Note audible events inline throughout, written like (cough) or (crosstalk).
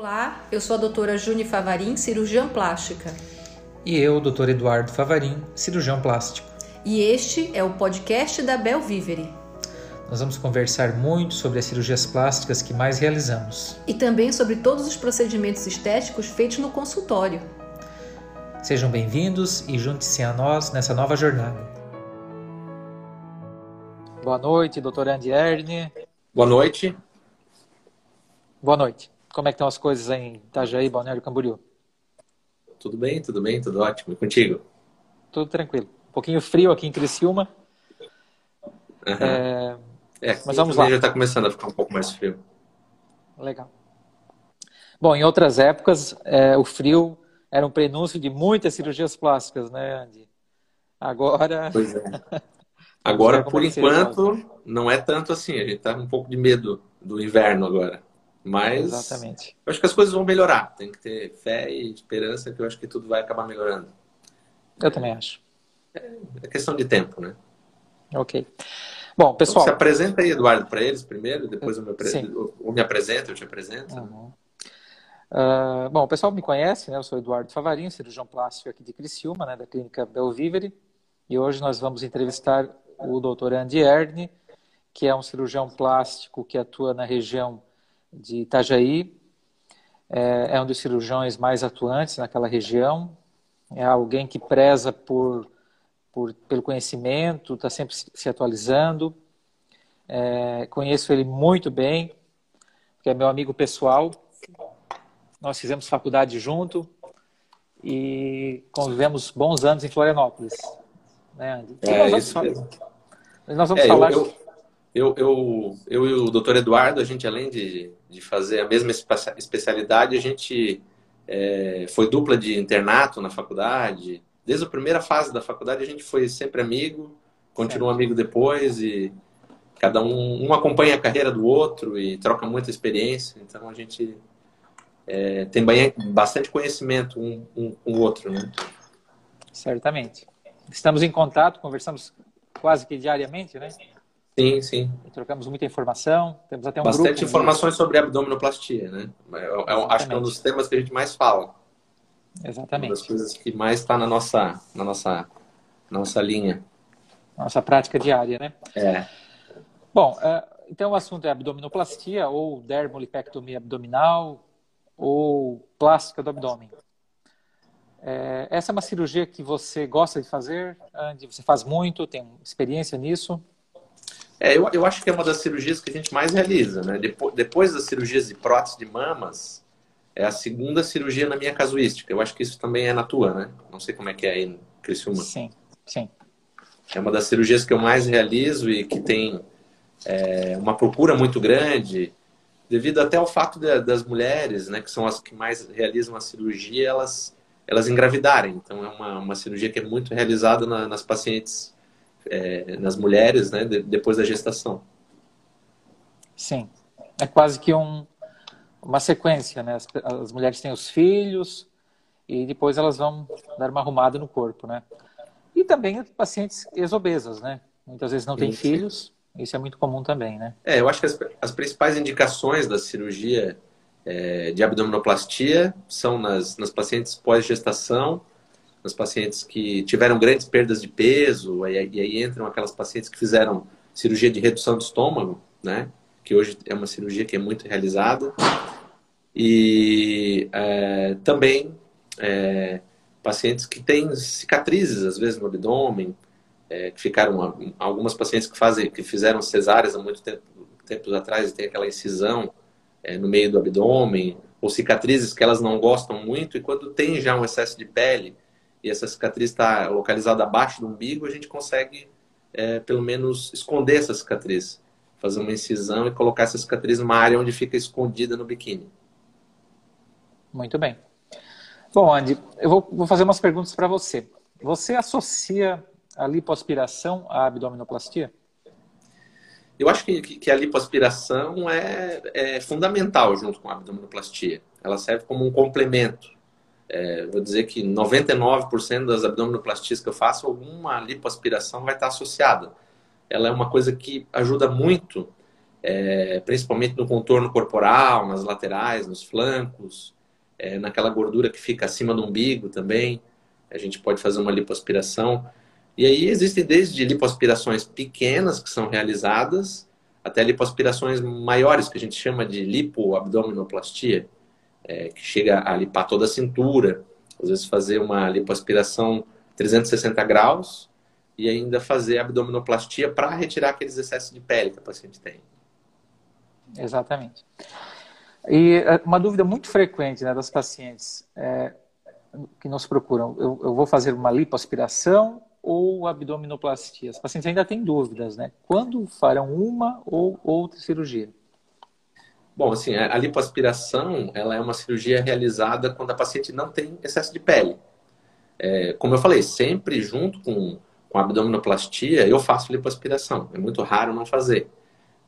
Olá, eu sou a doutora Juni Favarin, cirurgiã plástica. E eu, doutor Eduardo Favarin, cirurgião plástico. E este é o podcast da Bel Vivere. Nós vamos conversar muito sobre as cirurgias plásticas que mais realizamos. E também sobre todos os procedimentos estéticos feitos no consultório. Sejam bem-vindos e junte-se a nós nessa nova jornada. Boa noite, doutora Andierne. Boa noite. Boa noite. Como é que estão as coisas em Itajaí, Balneário Camboriú? Tudo bem, tudo bem, tudo ótimo. E contigo? Tudo tranquilo. Um pouquinho frio aqui em Criciúma. Uhum. É... é, mas vamos lá. Já está começando a ficar um pouco mais frio. Legal. Bom, em outras épocas, é, o frio era um prenúncio de muitas cirurgias plásticas, né, Andy? Agora. (laughs) Pois é. (laughs) Agora, por enquanto, não é tanto assim. A gente está um pouco de medo do inverno agora. Mas Exatamente. eu acho que as coisas vão melhorar. Tem que ter fé e esperança que eu acho que tudo vai acabar melhorando. Eu também acho. É, é questão de tempo, né? Ok. Bom, pessoal. Então, se apresenta aí, Eduardo, para eles primeiro, depois eu me, apresento, eu me apresento, eu te apresento. Uhum. Uh, bom, o pessoal me conhece, né? Eu sou Eduardo Favarinho, cirurgião plástico aqui de Criciúma, né? Da clínica Belvivere. E hoje nós vamos entrevistar o Dr. Andy Erne, que é um cirurgião plástico que atua na região de Itajaí. É, é um dos cirurgiões mais atuantes naquela região. É alguém que preza por, por pelo conhecimento, está sempre se atualizando. É, conheço ele muito bem, porque é meu amigo pessoal. Nós fizemos faculdade junto e convivemos bons anos em Florianópolis. Né, Andy? É, nós vamos, falar, nós vamos é, falar eu, eu eu, eu, eu e o doutor Eduardo, a gente, além de, de fazer a mesma especialidade, a gente é, foi dupla de internato na faculdade. Desde a primeira fase da faculdade, a gente foi sempre amigo, continua amigo depois e cada um, um acompanha a carreira do outro e troca muita experiência. Então, a gente é, tem bastante conhecimento um, um com o outro, né? Certamente. Estamos em contato, conversamos quase que diariamente, né? Sim, sim. Trocamos muita informação, temos até um Bastante grupo informações sobre abdominoplastia, né? Eu, eu acho que é um dos temas que a gente mais fala. Exatamente. Uma das coisas que mais está na nossa, na nossa, nossa linha. Nossa prática diária, né? É. Bom, é, então o assunto é abdominoplastia ou dermolipectomia abdominal ou plástica do abdômen. É, essa é uma cirurgia que você gosta de fazer, Andy? Você faz muito, tem experiência nisso? É, eu, eu acho que é uma das cirurgias que a gente mais realiza, né? Depois, depois das cirurgias de prótese de mamas, é a segunda cirurgia na minha casuística. Eu acho que isso também é na tua, né? Não sei como é que é aí Criciúma. Sim, sim. É uma das cirurgias que eu mais realizo e que tem é, uma procura muito grande, devido até ao fato de, das mulheres, né, que são as que mais realizam a cirurgia, elas, elas engravidarem. Então, é uma, uma cirurgia que é muito realizada na, nas pacientes é, nas mulheres, né, depois da gestação. Sim, é quase que um, uma sequência, né? As, as, mulheres têm os filhos e depois elas vão dar uma arrumada no corpo, né? E também pacientes exobesas, né? Muitas vezes não têm filhos, isso é muito comum também, né? É, eu acho que as, as principais indicações da cirurgia é, de abdominoplastia são nas, nas pacientes pós-gestação nas pacientes que tiveram grandes perdas de peso, e aí, e aí entram aquelas pacientes que fizeram cirurgia de redução do estômago, né? Que hoje é uma cirurgia que é muito realizada. E é, também é, pacientes que têm cicatrizes, às vezes, no abdômen, é, que ficaram algumas pacientes que fazem que fizeram cesáreas há muito tempo tempos atrás e tem aquela incisão é, no meio do abdômen ou cicatrizes que elas não gostam muito e quando tem já um excesso de pele e essa cicatriz está localizada abaixo do umbigo, a gente consegue, é, pelo menos, esconder essa cicatriz. Fazer uma incisão e colocar essa cicatriz numa área onde fica escondida no biquíni. Muito bem. Bom, Andy, eu vou, vou fazer umas perguntas para você. Você associa a lipoaspiração à abdominoplastia? Eu acho que, que a lipoaspiração é, é fundamental junto com a abdominoplastia. Ela serve como um complemento é, vou dizer que 99% das abdominoplastias que eu faço, alguma lipoaspiração vai estar associada. Ela é uma coisa que ajuda muito é, principalmente no contorno corporal, nas laterais, nos flancos, é, naquela gordura que fica acima do umbigo também. A gente pode fazer uma lipoaspiração. E aí existem desde lipoaspirações pequenas que são realizadas até lipoaspirações maiores, que a gente chama de lipoabdominoplastia, é, que chega a limpar toda a cintura, às vezes fazer uma lipoaspiração 360 graus e ainda fazer abdominoplastia para retirar aqueles excessos de pele que a paciente tem. Exatamente. E é, uma dúvida muito frequente né, das pacientes é, que nos procuram, eu, eu, vou fazer uma lipoaspiração ou abdominoplastia? As pacientes ainda têm dúvidas, né? Quando farão uma ou outra cirurgia? Bom, assim, a lipoaspiração, ela é uma cirurgia realizada quando a paciente não tem excesso de pele. É, como eu falei, sempre junto com, com a abdominoplastia, eu faço lipoaspiração. É muito raro não fazer.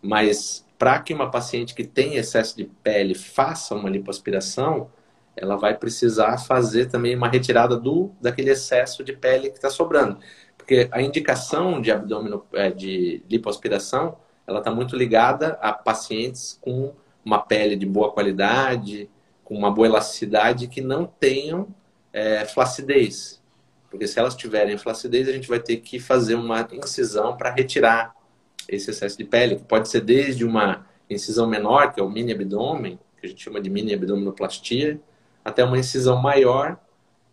Mas para que uma paciente que tem excesso de pele faça uma lipoaspiração, ela vai precisar fazer também uma retirada do daquele excesso de pele que está sobrando. Porque a indicação de abdômeno, é, de lipoaspiração, ela está muito ligada a pacientes com uma pele de boa qualidade, com uma boa elasticidade, que não tenham é, flacidez. Porque se elas tiverem flacidez, a gente vai ter que fazer uma incisão para retirar esse excesso de pele, que pode ser desde uma incisão menor, que é o mini abdômen, que a gente chama de mini abdominoplastia, até uma incisão maior,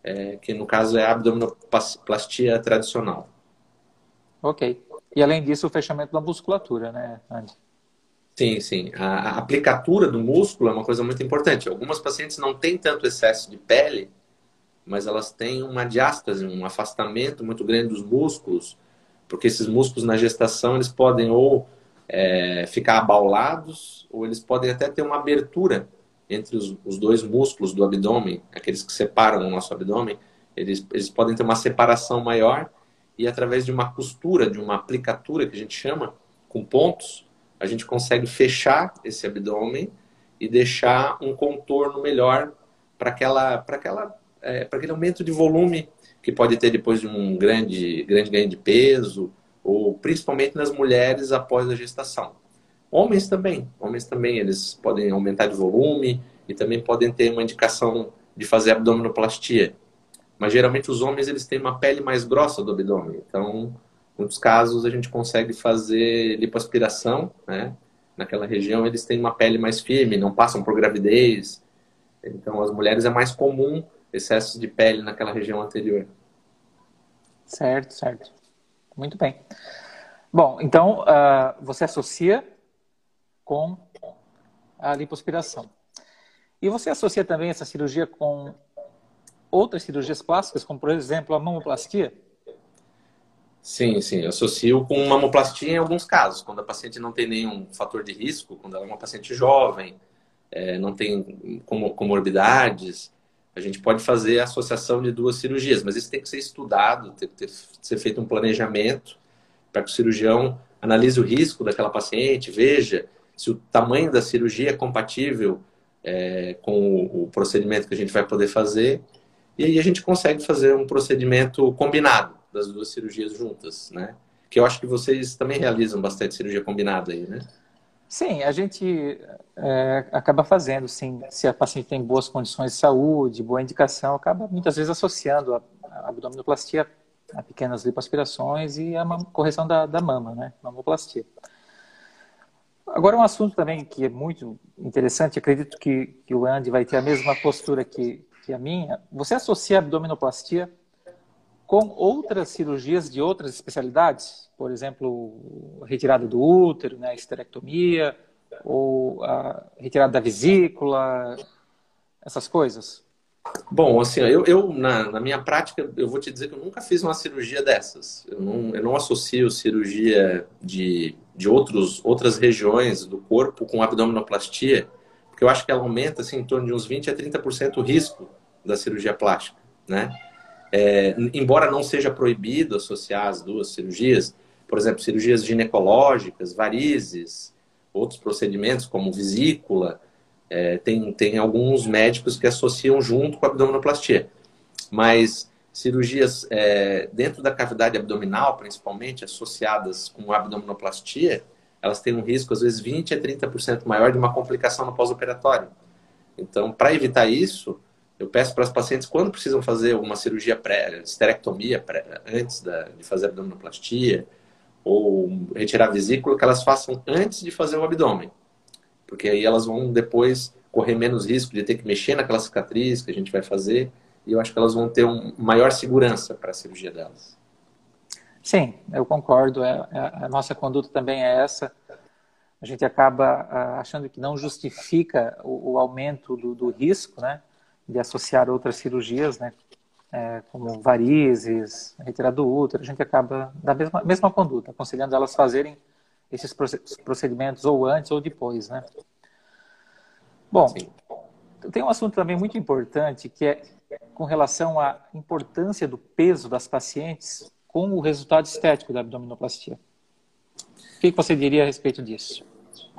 é, que no caso é a abdominoplastia tradicional. Ok. E além disso, o fechamento da musculatura, né, Andy? Sim, sim. A, a aplicatura do músculo é uma coisa muito importante. Algumas pacientes não têm tanto excesso de pele, mas elas têm uma diástase, um afastamento muito grande dos músculos, porque esses músculos na gestação eles podem ou é, ficar abaulados ou eles podem até ter uma abertura entre os, os, dois músculos do abdômen, aqueles que separam o nosso abdômen, eles, eles podem ter uma separação maior e através de uma costura, de uma aplicatura que a gente chama, com pontos, a gente consegue fechar esse abdômen e deixar um contorno melhor para aquela, para aquela, é, para aquele aumento de volume que pode ter depois de um grande, grande ganho de peso, ou principalmente nas mulheres após a gestação. Homens também, homens também, eles podem aumentar de volume e também podem ter uma indicação de fazer abdominoplastia. Mas geralmente os homens eles têm uma pele mais grossa do abdômen, então muitos casos a gente consegue fazer lipoaspiração, né? Naquela região eles têm uma pele mais firme, não passam por gravidez. Então as mulheres é mais comum excesso de pele naquela região anterior. Certo, certo. Muito bem. Bom, então uh, você associa com a lipoaspiração. E você associa também essa cirurgia com outras cirurgias plásticas, como por exemplo a mamoplastia? Sim, sim. Eu associo com mamoplastia em alguns casos, quando a paciente não tem nenhum fator de risco, quando ela é uma paciente jovem, é, não tem comorbidades, a gente pode fazer a associação de duas cirurgias, mas isso tem que ser estudado, tem que ter, ser feito um planejamento para que o cirurgião analise o risco daquela paciente, veja se o tamanho da cirurgia é compatível é, com o, o procedimento que a gente vai poder fazer, e aí a gente consegue fazer um procedimento combinado das duas cirurgias juntas, né? Que eu acho que vocês também realizam bastante cirurgia combinada aí, né? Sim, a gente é, acaba fazendo, sim. Se a paciente tem boas condições de saúde, boa indicação, acaba muitas vezes associando a, a abdominoplastia a pequenas lipoaspirações e a correção da, da mama, né? Mamoplastia. Agora, um assunto também que é muito interessante, acredito que, que o Andy vai ter a mesma postura que, que a minha. Você associa a abdominoplastia com outras cirurgias de outras especialidades, por exemplo, retirada do útero, né, esterectomia, ou retirada da vesícula, essas coisas? Bom, assim, eu, eu na, na, minha prática, eu vou te dizer que eu nunca fiz uma cirurgia dessas. Eu não, eu não associo cirurgia de, de outros, outras regiões do corpo com abdominoplastia, porque eu acho que ela aumenta assim, em torno de uns 20 a 30% o risco da cirurgia plástica, né? É, embora não seja proibido associar as duas cirurgias, por exemplo, cirurgias ginecológicas, varizes, outros procedimentos como vesícula, é, tem, tem alguns médicos que associam junto com a abdominoplastia. Mas cirurgias é, dentro da cavidade abdominal, principalmente associadas com abdominoplastia, elas têm um risco, às vezes, 20% a 30% maior de uma complicação no pós-operatório. Então, para evitar isso, eu peço para as pacientes, quando precisam fazer uma cirurgia pré, esterectomia pré, antes da, de fazer abdominoplastia, ou retirar a vesícula, que elas façam antes de fazer o abdômen. Porque aí elas vão depois correr menos risco de ter que mexer naquela cicatriz que a gente vai fazer. E eu acho que elas vão ter um maior segurança para a cirurgia delas. Sim, eu concordo. É, é, a nossa conduta também é essa. A gente acaba ah, achando que não justifica o, o aumento do, do, risco, né, de associar outras cirurgias, né, é, como varizes, retirada do útero. A gente acaba da mesma, mesma conduta, aconselhando elas fazerem esses procedimentos ou antes ou depois, né. Bom, Sim. tem um assunto também muito importante que é com relação à importância do peso das pacientes com o resultado estético da abdominoplastia. O que você diria a respeito disso?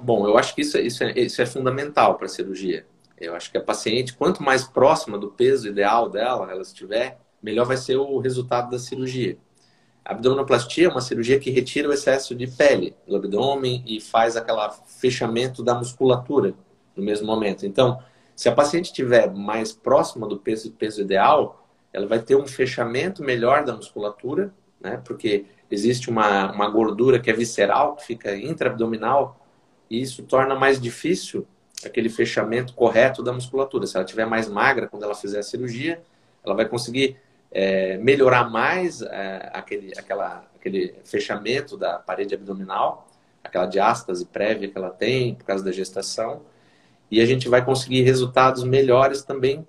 Bom, eu acho que isso, é, isso, é, isso é fundamental para a cirurgia. Eu acho que a paciente, quanto mais próxima do peso ideal dela ela estiver, melhor vai ser o resultado da cirurgia. A abdominoplastia é uma cirurgia que retira o excesso de pele do abdômen e faz aquele fechamento da musculatura no mesmo momento. Então, se a paciente estiver mais próxima do peso, peso ideal, ela vai ter um fechamento melhor da musculatura, né? Porque existe uma, uma gordura que é visceral, que fica intraabdominal, e isso torna mais difícil aquele fechamento correto da musculatura. Se ela estiver mais magra quando ela fizer a cirurgia, ela vai conseguir é, melhorar mais é, aquele, aquela, aquele fechamento da parede abdominal, aquela diástase prévia que ela tem por causa da gestação, e a gente vai conseguir resultados melhores também,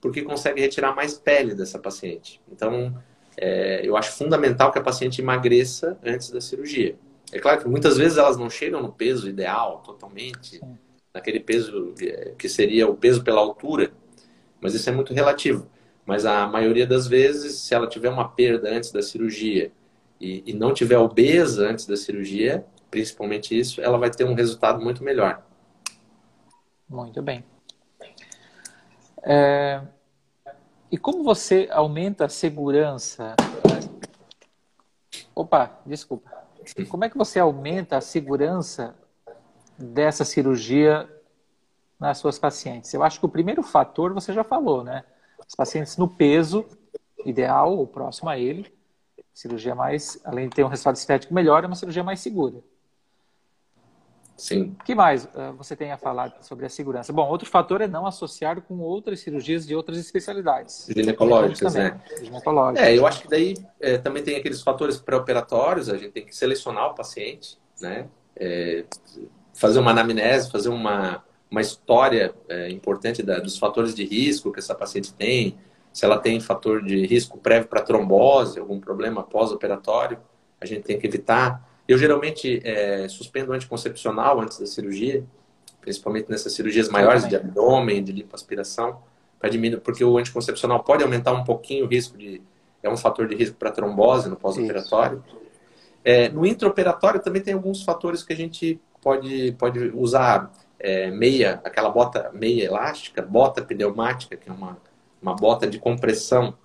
porque consegue retirar mais pele dessa paciente. Então, é, eu acho fundamental que a paciente emagreça antes da cirurgia. É claro que muitas vezes elas não chegam no peso ideal totalmente, Sim. Naquele peso é, que seria o peso pela altura, mas isso é muito relativo. Mas a maioria das vezes, se ela tiver uma perda antes da cirurgia e, e não tiver obesa antes da cirurgia, principalmente isso, ela vai ter um resultado muito melhor. Muito bem. É... E como você aumenta a segurança? Opa, desculpa. Como é que você aumenta a segurança dessa cirurgia nas suas pacientes? Eu acho que o primeiro fator você já falou, né? Os pacientes no peso ideal ou próximo a ele, cirurgia mais, além de ter um resultado estético melhor, é uma cirurgia mais segura. Sim. O que mais uh, você tem a falar sobre a segurança? Bom, outro fator é não associar com outras cirurgias de outras especialidades. Ginecológicas, né? Ginecológicas. É, eu acho que daí é, também tem aqueles fatores pré-operatórios, a gente tem que selecionar o paciente, né? É, fazer uma anamnese, fazer uma, uma história é, importante da, dos fatores de risco que essa paciente tem, se ela tem fator de risco prévio para trombose, algum problema pós-operatório, a gente tem que evitar eu geralmente é, suspendo o anticoncepcional antes da cirurgia, principalmente nessas cirurgias maiores de abdômen, de lipoaspiração, para diminuir, porque o anticoncepcional pode aumentar um pouquinho o risco de. É um fator de risco para trombose no pós-operatório. É, no intraoperatório também tem alguns fatores que a gente pode, pode usar. É, meia, aquela bota meia elástica, bota pneumática, que é uma, uma bota de compressão,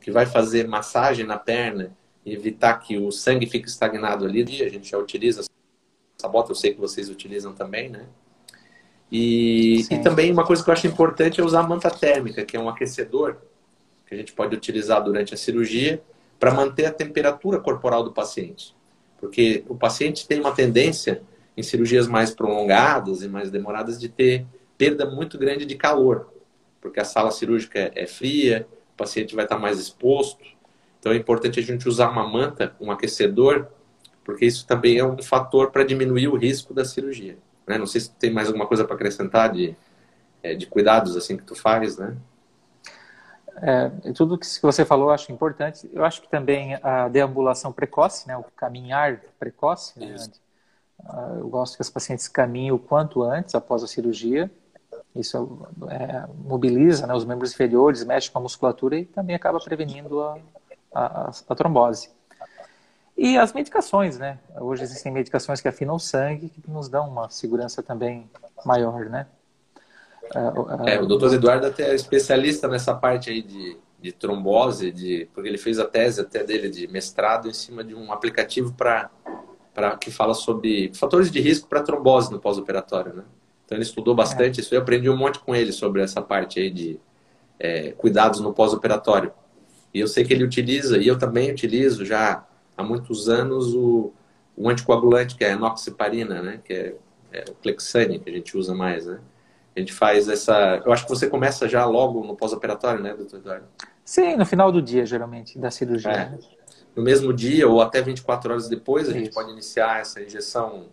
que vai fazer massagem na perna evitar que o sangue fique estagnado ali. A gente já utiliza essa bota, eu sei que vocês utilizam também, né? E, e também uma coisa que eu acho importante é usar a manta térmica, que é um aquecedor que a gente pode utilizar durante a cirurgia para manter a temperatura corporal do paciente. Porque o paciente tem uma tendência, em cirurgias mais prolongadas e mais demoradas, de ter perda muito grande de calor. Porque a sala cirúrgica é fria, o paciente vai estar mais exposto. Então é importante a gente usar uma manta, um aquecedor, porque isso também é um fator para diminuir o risco da cirurgia. Né? Não sei se tem mais alguma coisa para acrescentar de, é, de cuidados assim que tu faz, né? É, tudo que você falou eu acho importante. Eu acho que também a deambulação precoce, né, o caminhar precoce, né, eu gosto que as pacientes caminhem o quanto antes após a cirurgia. Isso é, mobiliza né, os membros inferiores, mexe com a musculatura e também acaba prevenindo a, a, a, trombose. E as medicações, né? Hoje existem medicações que afinam o sangue, que nos dão uma segurança também maior, né? É, é o doutor Eduardo até é especialista nessa parte aí de, de trombose, de, porque ele fez a tese até dele de mestrado em cima de um aplicativo para pra, que fala sobre fatores de risco para trombose no pós-operatório, né? Então ele estudou bastante é. isso, eu aprendi um monte com ele sobre essa parte aí de é, cuidados no pós-operatório. E eu sei que ele utiliza, e eu também utilizo já há muitos anos o, o anticoagulante, que é a enoxiparina, né? Que é, é o Clexane, que a gente usa mais, né? A gente faz essa... Eu acho que você começa já logo no pós-operatório, né, doutor Eduardo? Sim, no final do dia, geralmente, da cirurgia. É. No mesmo dia ou até 24 horas depois, a gente pode iniciar essa injeção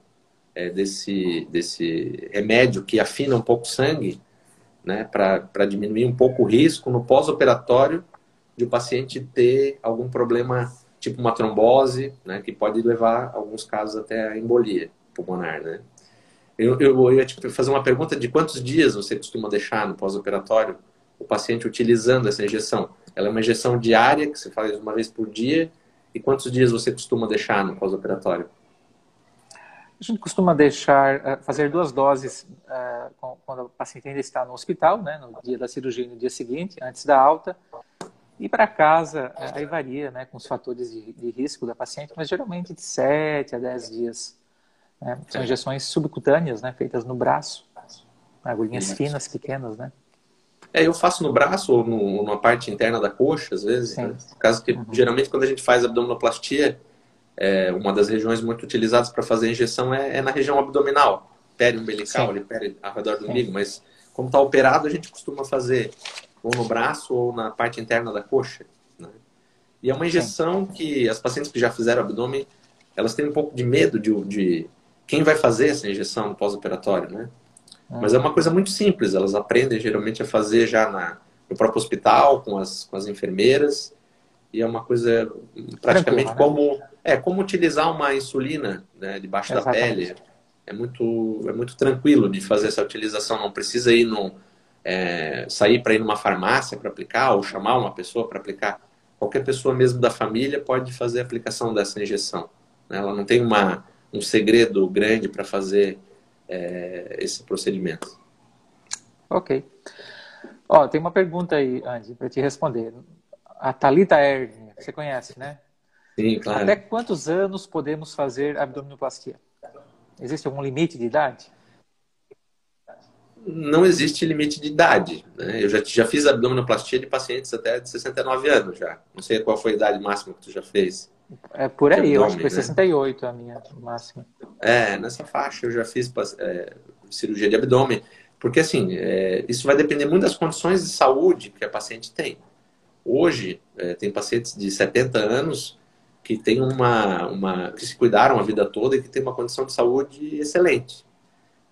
é, desse, desse remédio que afina um pouco o sangue, né, para diminuir um pouco o risco no pós-operatório de o paciente ter algum problema, tipo uma trombose, né, que pode levar, alguns casos, até a embolia pulmonar, né. Eu, eu, eu ia te fazer uma pergunta de quantos dias você costuma deixar no pós-operatório o paciente utilizando essa injeção? Ela é uma injeção diária que você faz uma vez por dia e quantos dias você costuma deixar no pós-operatório? A gente costuma deixar, eh, fazer duas doses uh, quando o paciente ainda está no hospital, né, no dia da cirurgia e no dia seguinte, antes da alta. E para casa, eh, aí varia né, com os fatores de, de, risco da paciente, mas geralmente de 7 a 10 dias. Né? São injeções subcutâneas, né, feitas no braço, agulhinhas finas, pequenas, né? É, eu faço no braço ou no, numa parte interna da coxa, às vezes. Né? Caso que, uhum. geralmente, quando a gente faz abdominoplastia, é, uma das regiões muito utilizadas para fazer injeção é, é, na região abdominal, umbilical, ali pere ao redor do umbigo. Mas, como está operado, a gente costuma fazer ou no braço ou na parte interna da coxa. Né? E é uma injeção Sim. que as pacientes que já fizeram abdômen, elas têm um pouco de medo de, de quem vai fazer essa injeção no pós-operatório, né? Mas é uma coisa muito simples, elas aprendem geralmente a fazer já na, no próprio hospital, com as, com as enfermeiras, e é uma coisa praticamente né? como, é, como utilizar uma insulina né, debaixo Exatamente. da pele. É muito, é muito tranquilo de fazer essa utilização, não precisa ir no, é, sair para ir numa farmácia para aplicar, ou chamar uma pessoa para aplicar. Qualquer pessoa mesmo da família pode fazer a aplicação dessa injeção. Né? Ela não tem uma, um segredo grande para fazer é, esse procedimento. Ok. Ó, tem uma pergunta aí, Andy, para te responder. A Talita Erdner, você conhece, né? Sim, claro. Até quantos anos podemos fazer abdominoplastia? Existe algum limite de idade? Não existe limite de idade. Né? Eu já, já fiz abdominoplastia de pacientes até de 69 anos já. Não sei qual foi a idade máxima que tu já fez. É por aí, eu acho que foi né? 68 a minha máxima. É, nessa faixa eu já fiz é, cirurgia de abdômen. Porque, assim, é, isso vai depender muito das condições de saúde que a paciente tem. Hoje, é, tem pacientes de 70 anos que tem uma, uma que se cuidaram a vida toda e que tem uma condição de saúde excelente.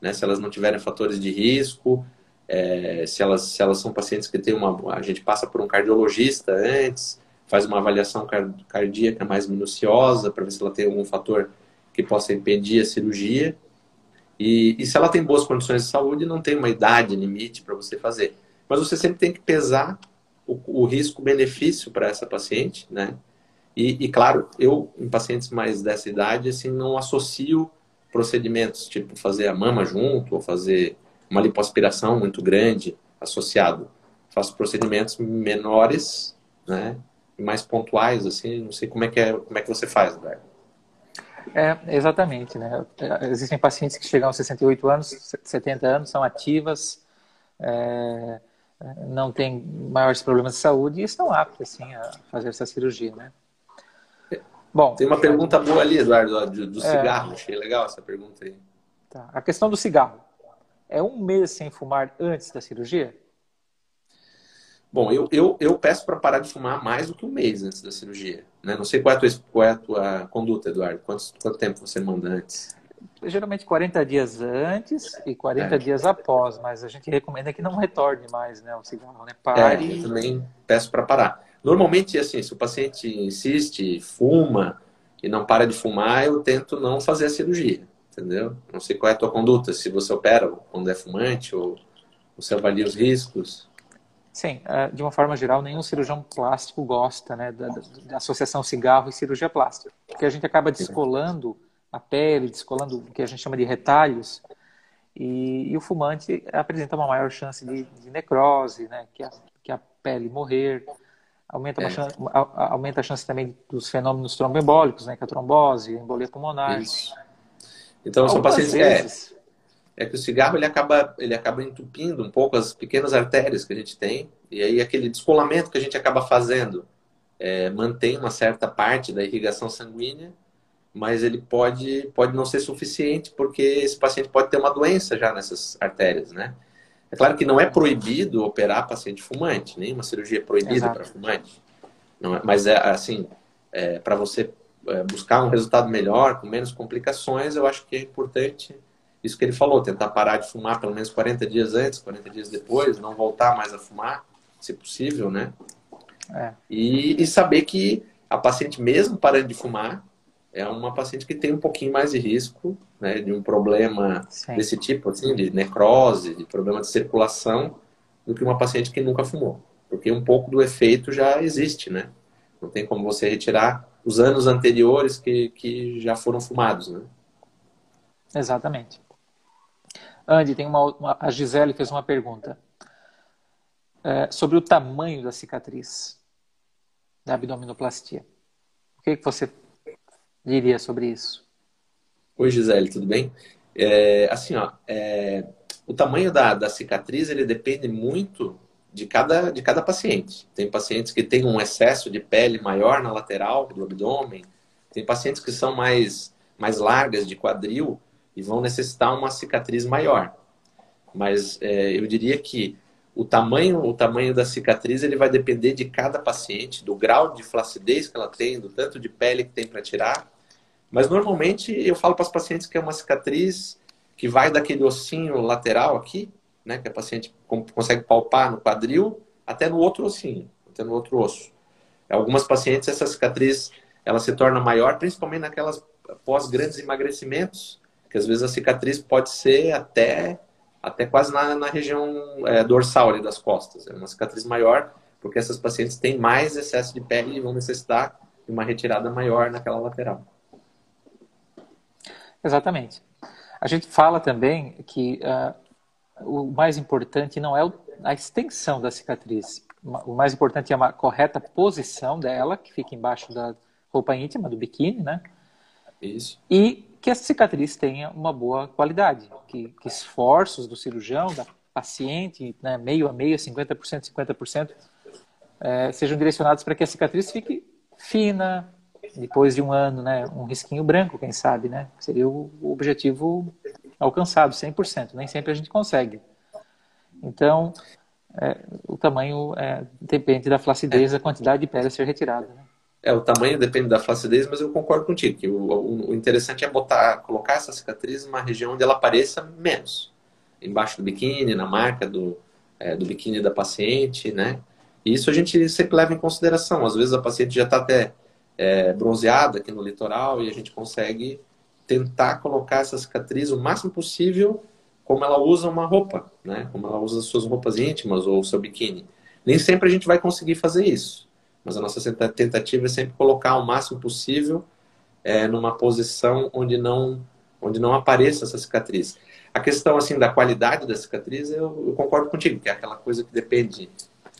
Né? Se elas não tiverem fatores de risco, é, se, elas, se elas são pacientes que tem uma. A gente passa por um cardiologista antes, faz uma avaliação cardíaca mais minuciosa para ver se ela tem algum fator que possa impedir a cirurgia. E, e se ela tem boas condições de saúde, não tem uma idade limite para você fazer. Mas você sempre tem que pesar o, o risco-benefício para essa paciente, né? E, e, claro, eu, em pacientes mais dessa idade, assim, não associo procedimentos, tipo fazer a mama junto, ou fazer uma lipoaspiração muito grande associado. Faço procedimentos menores, né? Mais pontuais, assim, não sei como é que, é, como é que você faz, Eduardo. É, exatamente, né? Existem pacientes que chegam aos 68 anos, 70 anos, são ativas, é, não têm maiores problemas de saúde e estão aptas, assim, a fazer essa cirurgia, né? Bom, tem uma pergunta boa ali, Eduardo, do, do é, cigarro. Achei legal essa pergunta aí. Tá. A questão do cigarro. É um mês sem fumar antes da cirurgia? Bom, eu, eu, eu peço para parar de fumar mais do que um mês antes da cirurgia. Né? Não sei qual é a tua, qual é a tua conduta, Eduardo. Quanto, quanto tempo você manda antes? Geralmente 40 dias antes e 40 é. dias após, mas a gente recomenda que não retorne mais né, o cigarro, né? Pare. É, eu também peço para parar. Normalmente, assim, se o paciente insiste, fuma e não para de fumar, eu tento não fazer a cirurgia, entendeu? Não sei qual é a tua conduta, se você opera quando é fumante ou você avalia os riscos. Sim, é, de uma forma geral, nenhum cirurgião plástico gosta né, da, da, associação cigarro e cirurgia plástica, porque a gente acaba descolando a pele, descolando o que a gente chama de retalhos, e, e o fumante apresenta uma maior chance de, de necrose, né, que, a, que a pele morrer. Aumenta, é. chance, aumenta a chance também dos fenômenos tromboembólicos, né? Que é a trombose, a embolia pulmonar. Isso. Então, são pacientes vezes... é, é que o cigarro ele acaba, ele acaba entupindo um pouco as pequenas artérias que a gente tem, e aí aquele descolamento que a gente acaba fazendo é, mantém uma certa parte da irrigação sanguínea, mas ele pode, pode não ser suficiente, porque esse paciente pode ter uma doença já nessas artérias, né? É claro que não é proibido operar paciente fumante, nenhuma cirurgia é proibida para fumante. Não é, mas é assim, é, para você é, buscar um resultado melhor, com menos complicações, eu acho que é importante isso que ele falou, tentar parar de fumar pelo menos 40 dias antes, 40 dias depois, não voltar mais a fumar, se possível, né? É. E, e saber que a paciente, mesmo parando de fumar, é uma paciente que tem um pouquinho mais de risco né, de um problema Sim. desse tipo, assim, de necrose, de problema de circulação, do que uma paciente que nunca fumou. Porque um pouco do efeito já existe, né? Não tem como você retirar os anos anteriores que, que já foram fumados, né? Exatamente. Andy, tem uma, uma a Gisele fez uma pergunta é, sobre o tamanho da cicatriz da abdominoplastia. O que, que você diria sobre isso? Oi, Gisele, tudo bem? É, assim, ó, é, o tamanho da, da cicatriz ele depende muito de cada, de cada paciente. Tem pacientes que têm um excesso de pele maior na lateral do abdômen, tem pacientes que são mais, mais largas de quadril e vão necessitar uma cicatriz maior. Mas é, eu diria que o tamanho, o tamanho da cicatriz ele vai depender de cada paciente, do grau de flacidez que ela tem, do tanto de pele que tem para tirar. Mas normalmente eu falo para os pacientes que é uma cicatriz que vai daquele ossinho lateral aqui, né, que a paciente consegue palpar no quadril, até no outro ossinho, até no outro osso. Algumas pacientes essa cicatriz ela se torna maior, principalmente naquelas pós grandes emagrecimentos, que às vezes a cicatriz pode ser até até quase na, na região é, dorsal ali das costas. É uma cicatriz maior, porque essas pacientes têm mais excesso de pele e vão necessitar de uma retirada maior naquela lateral. Exatamente. A gente fala também que uh, o mais importante não é a extensão da cicatriz. O mais importante é uma correta posição dela, que fica embaixo da roupa íntima, do biquíni, né? Isso. E que a cicatriz tenha uma boa qualidade, que, que esforços do cirurgião, da paciente, né, meio a meio, 50%, 50%, é, sejam direcionados para que a cicatriz fique fina, depois de um ano, né, um risquinho branco, quem sabe, né? Seria o, objetivo alcançado, 100%. Nem sempre a gente consegue. Então, é, o tamanho é, depende da flacidez, da quantidade de pele a ser retirada. Né? É, o tamanho depende da flacidez, mas eu concordo contigo que o, o, interessante é botar, colocar essa cicatriz numa região onde ela apareça menos. Embaixo do biquíni, na marca do, é, do biquíni da paciente, né? E isso a gente sempre leva em consideração. Às vezes a paciente já está até é, bronzeada aqui no litoral e a gente consegue tentar colocar essa cicatriz o máximo possível como ela usa uma roupa, né? Como ela usa as suas roupas íntimas ou o seu biquíni. Nem sempre a gente vai conseguir fazer isso. Mas a nossa tentativa é sempre colocar o máximo possível é, numa posição onde não, onde não apareça essa cicatriz. A questão assim da qualidade da cicatriz, eu, eu concordo contigo, que é aquela coisa que depende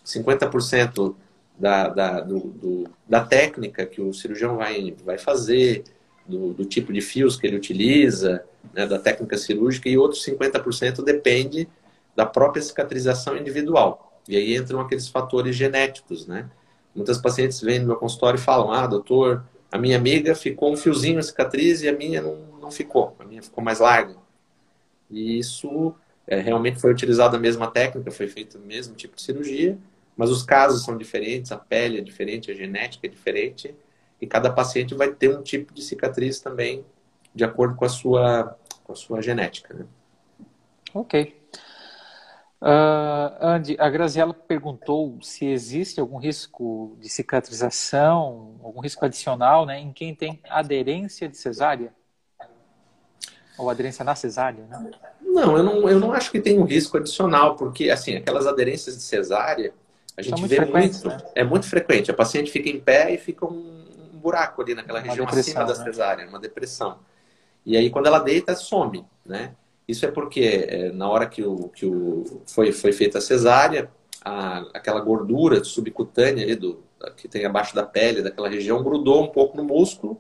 50% da, da, do, do, da técnica que o cirurgião vai, vai fazer, do, do tipo de fios que ele utiliza, né, da técnica cirúrgica, e outros 50% depende da própria cicatrização individual. E aí entram aqueles fatores genéticos, né? Muitas pacientes vêm no meu consultório e falam: Ah, doutor, a minha amiga ficou um fiozinho cicatriz e a minha não, não ficou, a minha ficou mais larga. E isso é, realmente foi utilizada a mesma técnica, foi feito o mesmo tipo de cirurgia, mas os casos são diferentes, a pele é diferente, a genética é diferente, e cada paciente vai ter um tipo de cicatriz também de acordo com a sua, com a sua genética. Né? Ok. Uh, Andy, a Graziela perguntou se existe algum risco de cicatrização, algum risco adicional né, em quem tem aderência de cesárea? Ou aderência na cesárea, né? Não, eu não, eu não acho que tem um risco adicional, porque assim, aquelas aderências de cesárea, a gente vê muito, né? é muito frequente. A paciente fica em pé e fica um, um buraco ali naquela uma região acima da né? cesárea, uma depressão. E aí quando ela deita, some, né? Isso é porque é, na hora que, o, que o, foi, foi feita a cesárea, a, aquela gordura subcutânea ali do, que tem abaixo da pele, daquela região, grudou um pouco no músculo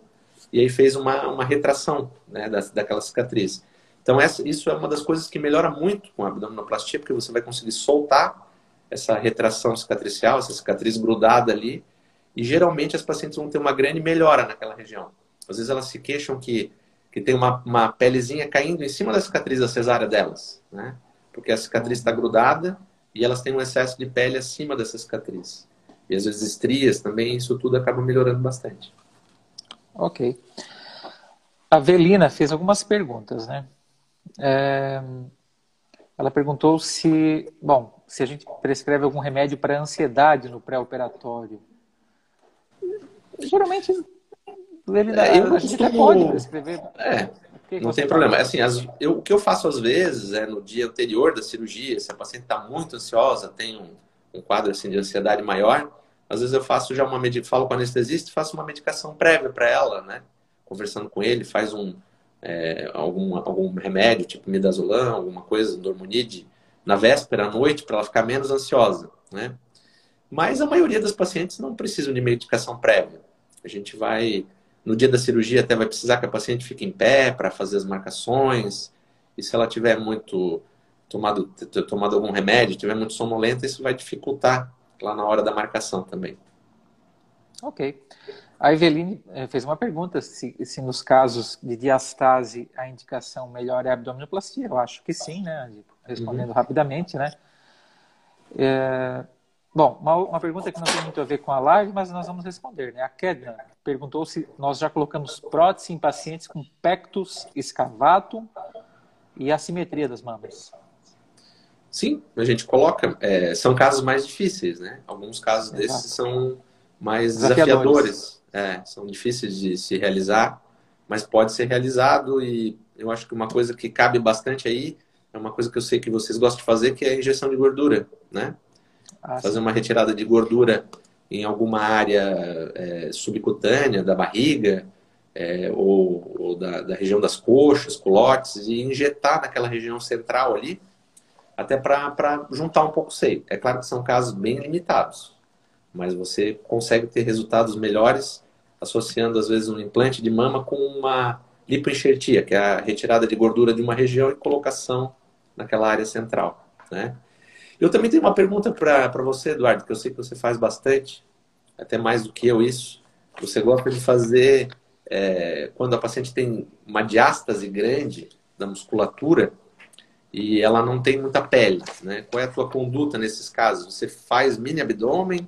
e aí fez uma, uma retração né, da, daquela cicatriz. Então, essa, isso é uma das coisas que melhora muito com a abdominoplastia, porque você vai conseguir soltar essa retração cicatricial, essa cicatriz grudada ali, e geralmente as pacientes vão ter uma grande melhora naquela região. Às vezes elas se queixam que, que tem uma, uma pelezinha caindo em cima da cicatriz da cesárea delas, né? Porque a cicatriz está grudada e elas têm um excesso de pele acima dessa cicatriz. E às vezes estrias também, isso tudo acaba melhorando bastante. Ok. A Velina fez algumas perguntas, né? É... Ela perguntou se, bom, se a gente prescreve algum remédio para ansiedade no pré-operatório. Geralmente, Velina, é, eu a gente costumo... pode prescrever. É, não tem problema. Assim, as, eu, o que eu faço às vezes é no dia anterior da cirurgia, se a paciente está muito ansiosa, tem um, um quadro assim, de ansiedade maior, às vezes eu faço já uma medicação, falo com o anestesista, faço uma medicação prévia para ela, né? Conversando com ele, faz um é, algum, algum remédio, tipo midazolam, alguma coisa, dormonide, na véspera, à noite, para ela ficar menos ansiosa, né? Mas a maioria das pacientes não precisam de medicação prévia. A gente vai, no dia da cirurgia, até vai precisar que a paciente fique em pé para fazer as marcações. E se ela tiver muito tomado, tomado algum remédio, tiver muito sonolenta, isso vai dificultar lá na hora da marcação também. Ok. A Eveline eh, fez uma pergunta se, se nos casos de diastase a indicação melhor é a abdominoplastia. Eu acho que sim, né? Respondendo uhum. rapidamente, né? É, bom, uma, uma, pergunta que não tem muito a ver com a live, mas nós vamos responder, né? A Kedna perguntou se nós já colocamos prótese em pacientes com pectus escavatum e assimetria das mamas. Sim, a gente coloca. É, são casos mais difíceis, né? Alguns casos Exato. desses são mais desafiadores. É, são difíceis de se realizar, mas pode ser realizado e eu acho que uma coisa que cabe bastante aí é uma coisa que eu sei que vocês gostam de fazer, que é a injeção de gordura, né? Ah, fazer uma retirada de gordura em alguma área é, subcutânea da barriga é, ou, ou da, da, região das coxas, culotes e injetar naquela região central ali até para juntar um pouco o seio. É claro que são casos bem limitados, mas você consegue ter resultados melhores associando, às vezes, um implante de mama com uma lipoenxertia, que é a retirada de gordura de uma região e colocação naquela área central. Né? Eu também tenho uma pergunta para você, Eduardo, que eu sei que você faz bastante, até mais do que eu isso. Você gosta de fazer, é, quando a paciente tem uma diástase grande da musculatura, e ela não tem muita pele, né? Qual é a tua conduta nesses casos? Você faz mini abdômen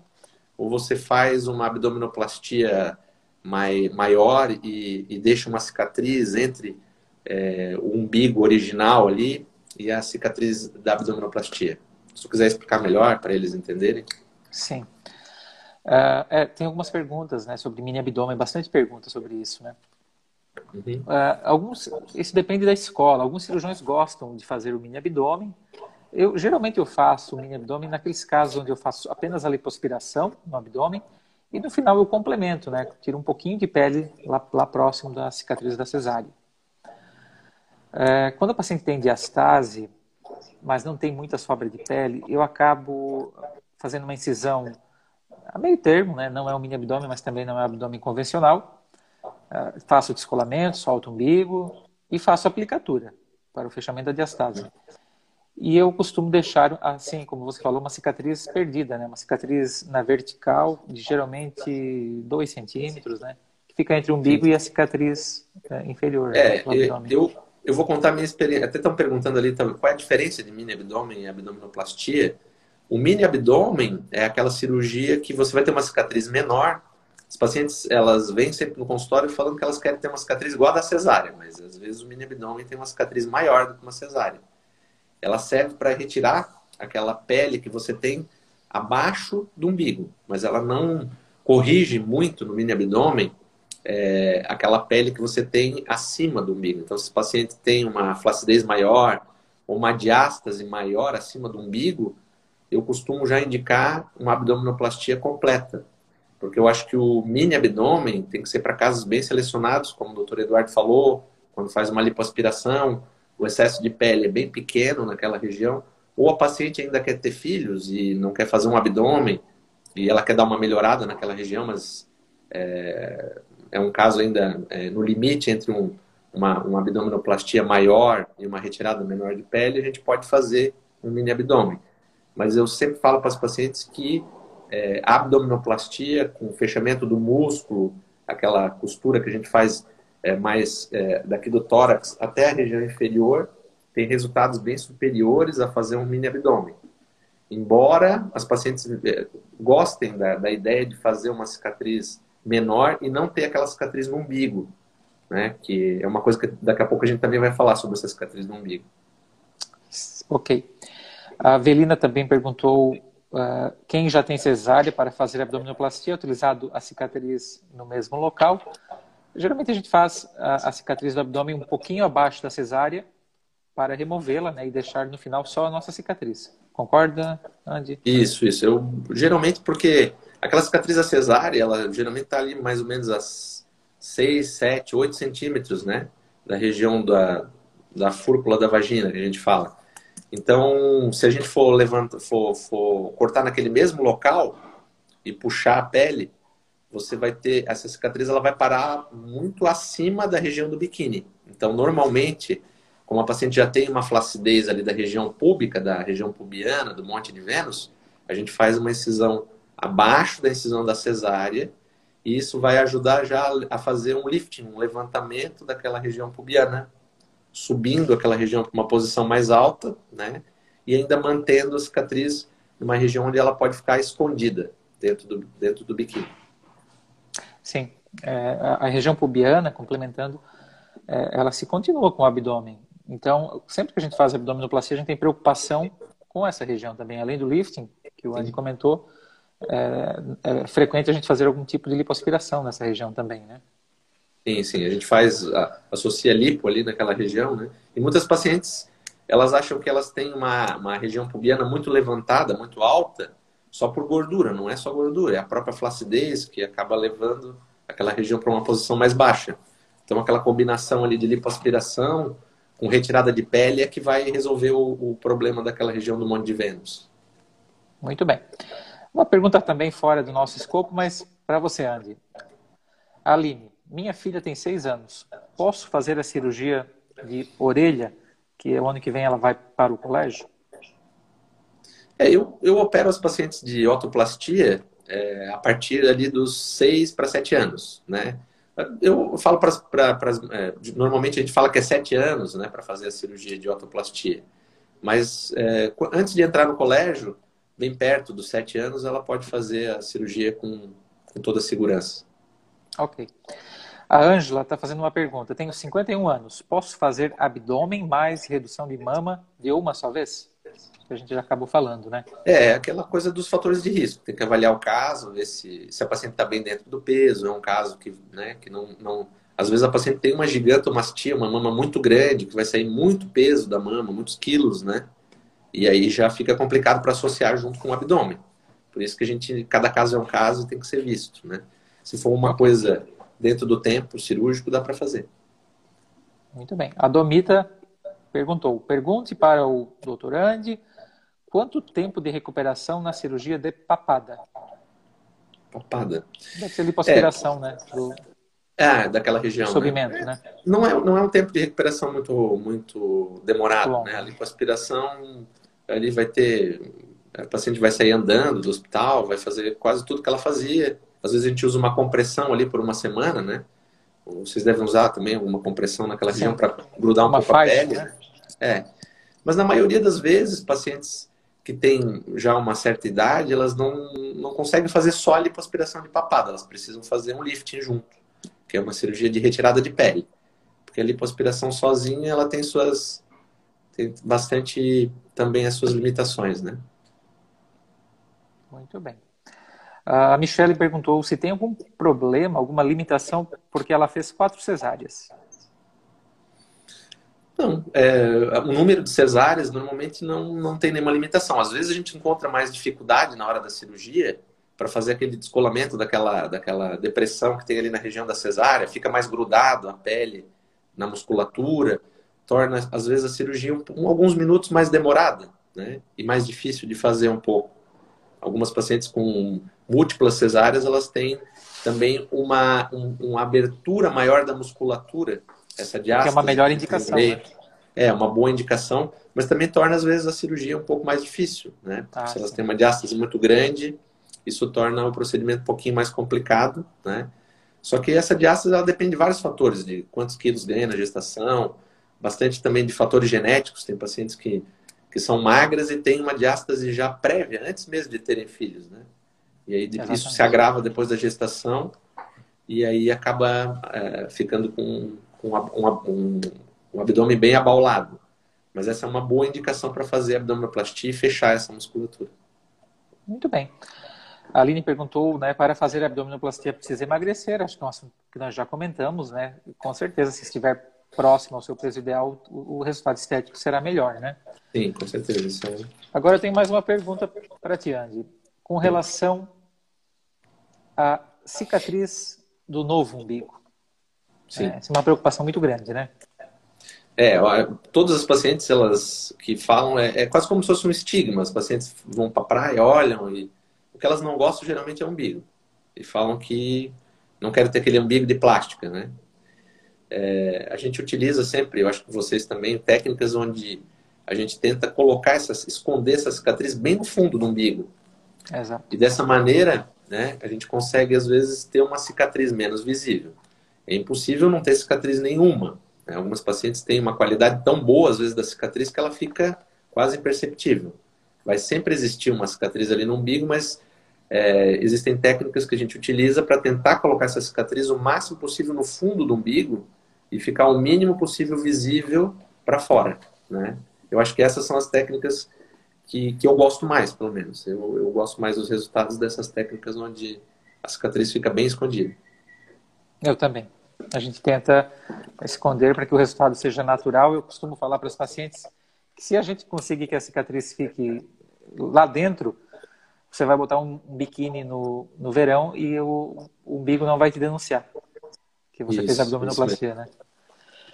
ou você faz uma abdominoplastia mai, maior e, e, deixa uma cicatriz entre é, o umbigo original ali e a cicatriz da abdominoplastia? Se tu quiser explicar melhor para eles entenderem. Sim. Uh, é, tem algumas perguntas né, sobre mini abdômen, bastante perguntas sobre isso, né? Uhum. Uh, alguns, isso depende da escola. Alguns cirurgiões gostam de fazer o mini abdômen. Eu geralmente eu faço o mini abdômen naqueles casos onde eu faço apenas a lipoaspiração no abdômen e no final eu complemento, né? Tiro um pouquinho de pele lá, lá próximo da cicatriz da cesárea. Uh, quando a paciente tem diastase, mas não tem muita sobra de pele, eu acabo fazendo uma incisão a meio termo, né? Não é um mini abdômen, mas também não é um abdômen convencional ah, faço o descolamento, solto o umbigo e faço a aplicatura para o fechamento da diastase. E eu costumo deixar, assim, como você falou, uma cicatriz perdida, né? Uma cicatriz na vertical de geralmente 2 centímetros, né? Que fica entre o umbigo e a cicatriz é, inferior. É, eu, eu vou contar a minha experiência. Até estão perguntando ali qual é a diferença de mini abdômen e abdominoplastia. O mini abdômen é aquela cirurgia que você vai ter uma cicatriz menor as pacientes, elas vêm sempre no consultório falando que elas querem ter uma cicatriz igual a da cesárea, mas às vezes o mini abdômen tem uma cicatriz maior do que uma cesárea. Ela serve para retirar aquela pele que você tem abaixo do umbigo, mas ela não corrige muito no mini abdômen é, aquela pele que você tem acima do umbigo. Então, se o paciente tem uma flacidez maior ou uma diástase maior acima do umbigo, eu costumo já indicar uma abdominoplastia completa porque eu acho que o mini abdômen tem que ser para casos bem selecionados, como o doutor Eduardo falou, quando faz uma lipoaspiração, o excesso de pele é bem pequeno naquela região, ou a paciente ainda quer ter filhos e não quer fazer um abdômen e ela quer dar uma melhorada naquela região, mas é, é um caso ainda é, no limite entre um, uma, uma abdominoplastia maior e uma retirada menor de pele, a gente pode fazer um mini abdômen. Mas eu sempre falo para as pacientes que é, a abdominoplastia com fechamento do músculo, aquela costura que a gente faz é, mais é, daqui do tórax até a região inferior, tem resultados bem superiores a fazer um mini abdômen. Embora as pacientes é, gostem da, da ideia de fazer uma cicatriz menor e não ter aquela cicatriz no umbigo, né? Que é uma coisa que daqui a pouco a gente também vai falar sobre essa cicatriz no umbigo. Ok. A Velina também perguntou uh, quem já tem cesárea para fazer abdominoplastia, utilizado a cicatriz no mesmo local. Geralmente a gente faz a, a cicatriz do abdômen um pouquinho abaixo da cesárea para removê-la né, e deixar no final só a nossa cicatriz. Concorda, Andy? Isso, isso. Eu, geralmente porque aquela cicatriz da cesárea, ela geralmente está ali mais ou menos a 6, 7, 8 centímetros, né? Da região da, da fúrcula da vagina, que a gente fala. Então, se a gente for, levanta, for, for cortar naquele mesmo local e puxar a pele, você vai ter essa cicatriz, ela vai parar muito acima da região do biquíni. Então, normalmente, como a paciente já tem uma flacidez ali da região púbica, da região pubiana, do Monte de Vênus, a gente faz uma incisão abaixo da incisão da cesárea e isso vai ajudar já a fazer um lifting, um levantamento daquela região pubiana, subindo aquela região para uma posição mais alta, né? E ainda mantendo a cicatriz numa região onde ela pode ficar escondida dentro do, dentro do biquíni. Sim, é, a, região pubiana, complementando, é, ela se continua com o abdômen. Então, sempre que a gente faz abdominoplastia, a gente tem preocupação com essa região também. Além do lifting, que o Andy Sim. comentou, é, é, frequente a gente fazer algum tipo de lipoaspiração nessa região também, né? Sim, sim. A gente faz, associa lipo ali naquela região, né? E muitas pacientes, elas acham que elas têm uma, uma região pubiana muito levantada, muito alta, só por gordura, não é só gordura, é a própria flacidez que acaba levando aquela região para uma posição mais baixa. Então, aquela combinação ali de lipoaspiração com retirada de pele é que vai resolver o, o problema daquela região do Monte de Vênus. Muito bem. Uma pergunta também fora do nosso escopo, mas para você, Andy. Aline, minha filha tem seis anos. Posso fazer a cirurgia de orelha, que o ano que vem ela vai para o colégio? É, eu, eu opero as pacientes de otoplastia é, a partir ali dos 6 para 7 anos, né? Eu falo para é, normalmente a gente fala que é 7 anos, né, para fazer a cirurgia de otoplastia. Mas é, antes de entrar no colégio, bem perto dos 7 anos, ela pode fazer a cirurgia com, com toda a segurança. Ok. A Ângela está fazendo uma pergunta. Tenho 51 anos. Posso fazer abdômen mais redução de mama de uma só vez? a gente já acabou falando, né? É, aquela coisa dos fatores de risco. Tem que avaliar o caso, ver se, se a paciente está bem dentro do peso. É um caso que, né, que não, não. Às vezes a paciente tem uma gigantomastia, uma mama muito grande, que vai sair muito peso da mama, muitos quilos, né? E aí já fica complicado para associar junto com o abdômen. Por isso que a gente, cada caso é um caso e tem que ser visto, né? Se for uma coisa dentro do tempo cirúrgico, dá para fazer. Muito bem. A Domita perguntou: pergunte para o doutor Andy Quanto tempo de recuperação na cirurgia de papada? Papada. Deve ser lipoaspiração, é, né? Do... É, daquela região. Subimento, né? né? Não, é, não é um tempo de recuperação muito, muito demorado, Bom. né? A lipoaspiração, ali vai ter... A paciente vai sair andando do hospital, vai fazer quase tudo que ela fazia. Às vezes a gente usa uma compressão ali por uma semana, né? Vocês devem usar também uma compressão naquela região para grudar um uma pouco faixa, a pele. Né? É. Mas na maioria das vezes, pacientes que têm já uma certa idade, elas não, não conseguem fazer só a lipoaspiração de papada, elas precisam fazer um lifting junto, que é uma cirurgia de retirada de pele. Porque a lipoaspiração sozinha, ela tem suas tem bastante também as suas limitações, né? Muito bem. A Michelle perguntou se tem algum problema, alguma limitação, porque ela fez quatro cesáreas. Não, é, o número de cesáreas normalmente não, não tem nenhuma limitação. Às vezes a gente encontra mais dificuldade na hora da cirurgia para fazer aquele descolamento daquela, daquela depressão que tem ali na região da cesárea, fica mais grudado a pele na musculatura, torna às vezes a cirurgia um, alguns minutos mais demorada. né? E mais difícil de fazer um pouco. Algumas pacientes com múltiplas cesáreas, elas têm também uma, um, uma abertura maior da musculatura. Essa diástase. Que é uma melhor indicação. Né? É, uma boa indicação, mas também torna, às vezes, a cirurgia um pouco mais difícil, né? Ah, Se elas sim. têm uma diástase muito grande, isso torna o procedimento um pouquinho mais complicado, né? Só que essa diástase, ela depende de vários fatores, de quantos quilos ganha na gestação, bastante também de fatores genéticos. Tem pacientes que, que são magras e têm uma diástase já prévia, antes mesmo de terem filhos, né? E aí Exatamente. isso se agrava depois da gestação e aí acaba é, ficando com, com um, um, um abdômen bem abaulado. Mas essa é uma boa indicação para fazer abdominoplastia e fechar essa musculatura. Muito bem. A Aline perguntou, né, para fazer abdominoplastia precisa emagrecer, acho que é um assunto que nós já comentamos, né? Com certeza, se estiver próximo ao seu peso ideal, o, o resultado estético será melhor, né? Sim, com certeza. Agora eu tenho mais uma pergunta para ti, Andy. Com relação à cicatriz do novo umbigo. Sim. É, é uma preocupação muito grande, né? É, todas as pacientes elas que falam é, é quase como se fosse um estigma. As pacientes vão para a praia, olham e o que elas não gostam geralmente é o umbigo e falam que não querem ter aquele umbigo de plástica, né? É, a gente utiliza sempre, eu acho que vocês também, técnicas onde a gente tenta colocar essas, esconder essa cicatriz bem no fundo do umbigo. Exato. E dessa maneira, né, a gente consegue às vezes ter uma cicatriz menos visível. É impossível não ter cicatriz nenhuma. Né? Algumas pacientes têm uma qualidade tão boa, às vezes, da cicatriz que ela fica quase imperceptível. Vai sempre existir uma cicatriz ali no umbigo, mas é, existem técnicas que a gente utiliza para tentar colocar essa cicatriz o máximo possível no fundo do umbigo e ficar o mínimo possível visível para fora. Né? Eu acho que essas são as técnicas que, que eu gosto mais, pelo menos. Eu, eu gosto mais dos resultados dessas técnicas onde a cicatriz fica bem escondida. Eu também. A gente tenta esconder para que o resultado seja natural. Eu costumo falar para os pacientes que se a gente conseguir que a cicatriz fique lá dentro, você vai botar um biquíni no, no verão e o, o umbigo não vai te denunciar que você isso, fez abdominoplastia, né?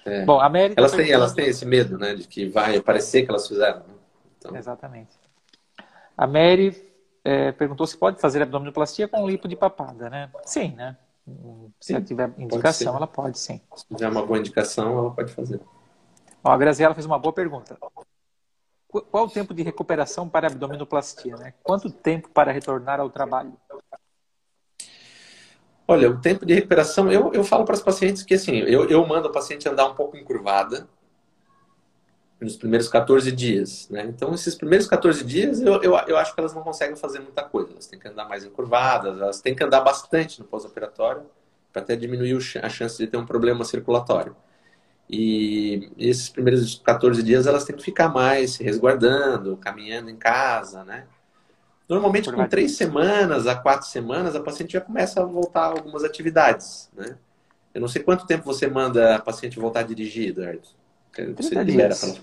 É. Bom, a Mary elas, têm, elas têm esse medo, né, de que vai parecer que elas fizeram. Né? Então... Exatamente. A Mary é, perguntou se pode fazer abdominoplastia com lipo de papada, né? Sim, né? Se ela tiver indicação, ela pode sim. Se tiver uma boa indicação, ela pode fazer. Ó, a Graziela fez uma boa pergunta. Qual o tempo de recuperação para abdominoplastia? Né? Quanto tempo para retornar ao trabalho? Olha, o tempo de recuperação, eu, eu falo para os pacientes que assim, eu, eu mando a paciente andar um pouco encurvada nos primeiros 14 dias. Né? Então, esses primeiros 14 dias, eu, eu, eu acho que elas não conseguem fazer muita coisa. Elas têm que andar mais encurvadas, elas têm que andar bastante no pós-operatório para até diminuir a chance de ter um problema circulatório. E esses primeiros 14 dias elas têm que ficar mais se resguardando, caminhando em casa, né? Normalmente, com três semanas a quatro semanas, a paciente já começa a voltar a algumas atividades, né? Eu não sei quanto tempo você manda a paciente voltar a dirigir, Eduardo. Você libera para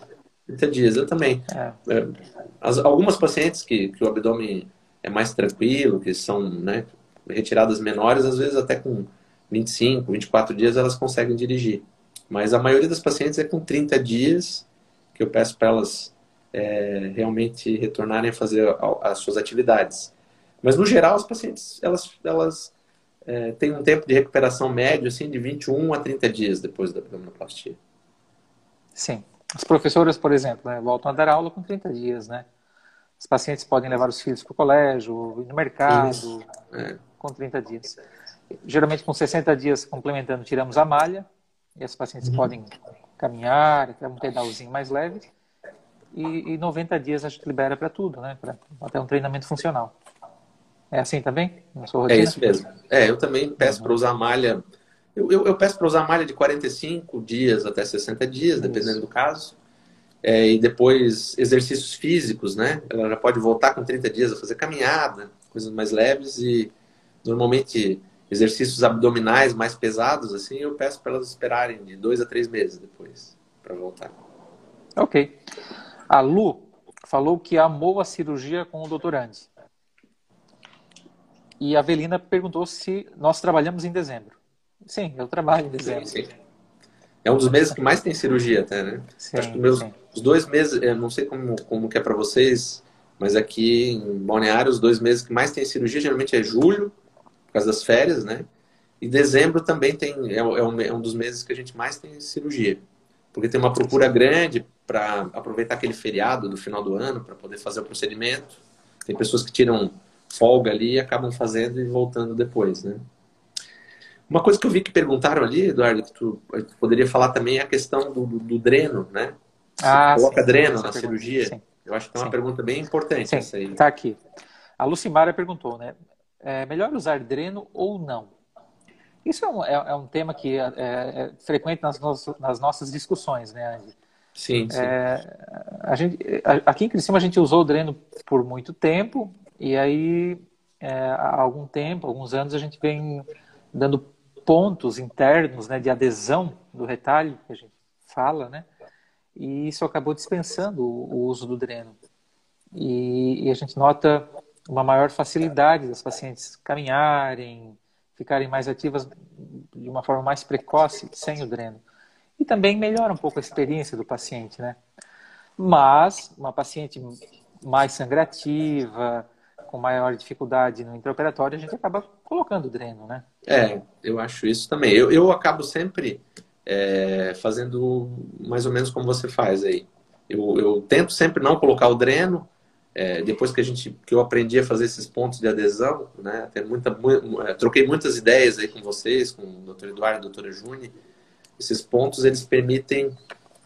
30 dias, eu também. É. é. As, algumas pacientes que, que o abdômen é mais tranquilo, que são né, retiradas menores, às vezes até com 25, 24 dias elas conseguem dirigir. Mas a maioria das pacientes é com 30 dias que eu peço para elas é, realmente retornarem a fazer as suas atividades. Mas, no geral, as pacientes elas, elas é, têm um tempo de recuperação médio assim, de 21 a 30 dias depois da abdominoplastia. Sim. As professoras, por exemplo, né, voltam a dar aula com 30 dias, né? Os pacientes podem levar os filhos para o colégio, ir no mercado, é. com 30 dias. Geralmente, com 60 dias complementando, tiramos a malha, e as pacientes uhum. podem caminhar, ter um pedalzinho mais leve e, e 90 dias a gente libera para tudo, né? Até um treinamento funcional. É assim também? É isso mesmo. É, eu também peço uhum. para usar malha. Eu, eu, eu peço para usar malha de 45 dias até 60 dias, dependendo isso. do caso. É, e depois exercícios físicos, né? Ela já pode voltar com 30 dias a fazer caminhada, coisas mais leves e normalmente exercícios abdominais mais pesados, assim, eu peço para elas esperarem de dois a três meses depois para voltar. Ok. A Lu falou que amou a cirurgia com o doutor Andy. E a Avelina perguntou se nós trabalhamos em dezembro. Sim, eu trabalho em dezembro. Sim, sim. É um dos meses que mais tem cirurgia até, né? Sim, Acho que meus, Os dois meses, eu não sei como, como que é para vocês, mas aqui em Balneário, os dois meses que mais tem cirurgia geralmente é julho, por causa das férias, né? E dezembro também tem, é, é, um, é um dos meses que a gente mais tem cirurgia. Porque tem uma procura grande para aproveitar aquele feriado do final do ano para poder fazer o procedimento. Tem pessoas que tiram folga ali e acabam fazendo e voltando depois, né? Uma coisa que eu vi que perguntaram ali, Eduardo, que tu, tu poderia falar também é a questão do, do, do dreno, né? Você ah, coloca sim, dreno sim, na cirurgia? Sim. Eu acho que é uma pergunta bem importante essa aí. Tá aqui. A Lucimara perguntou, né? É melhor usar dreno ou não? Isso é um, é, é um tema que é, é, frequente nas, nas, nossas discussões, né, Andy? Sim, sim. É, a gente, aqui em Criciúma a gente usou o dreno por muito tempo e aí é, há algum tempo, alguns anos, a gente vem dando pontos internos né, de adesão do retalho, que a gente fala, né? E isso acabou dispensando o, o uso do dreno. E, e, a gente nota uma maior facilidade das pacientes caminharem, ficarem mais ativas de uma forma mais precoce sem o dreno. E também melhora um pouco a experiência do paciente, né? Mas uma paciente mais sangrativa, com maior dificuldade no intraoperatório, a gente acaba colocando dreno, né? É, eu acho isso também. Eu, eu acabo sempre é, fazendo mais ou menos como você faz aí. Eu, eu tento sempre não colocar o dreno, é, depois que a gente que eu aprendi a fazer esses pontos de adesão, né? Até muita, é, troquei muitas ideias aí com vocês, com o Dr. Eduardo doutora Juni. Esses pontos eles permitem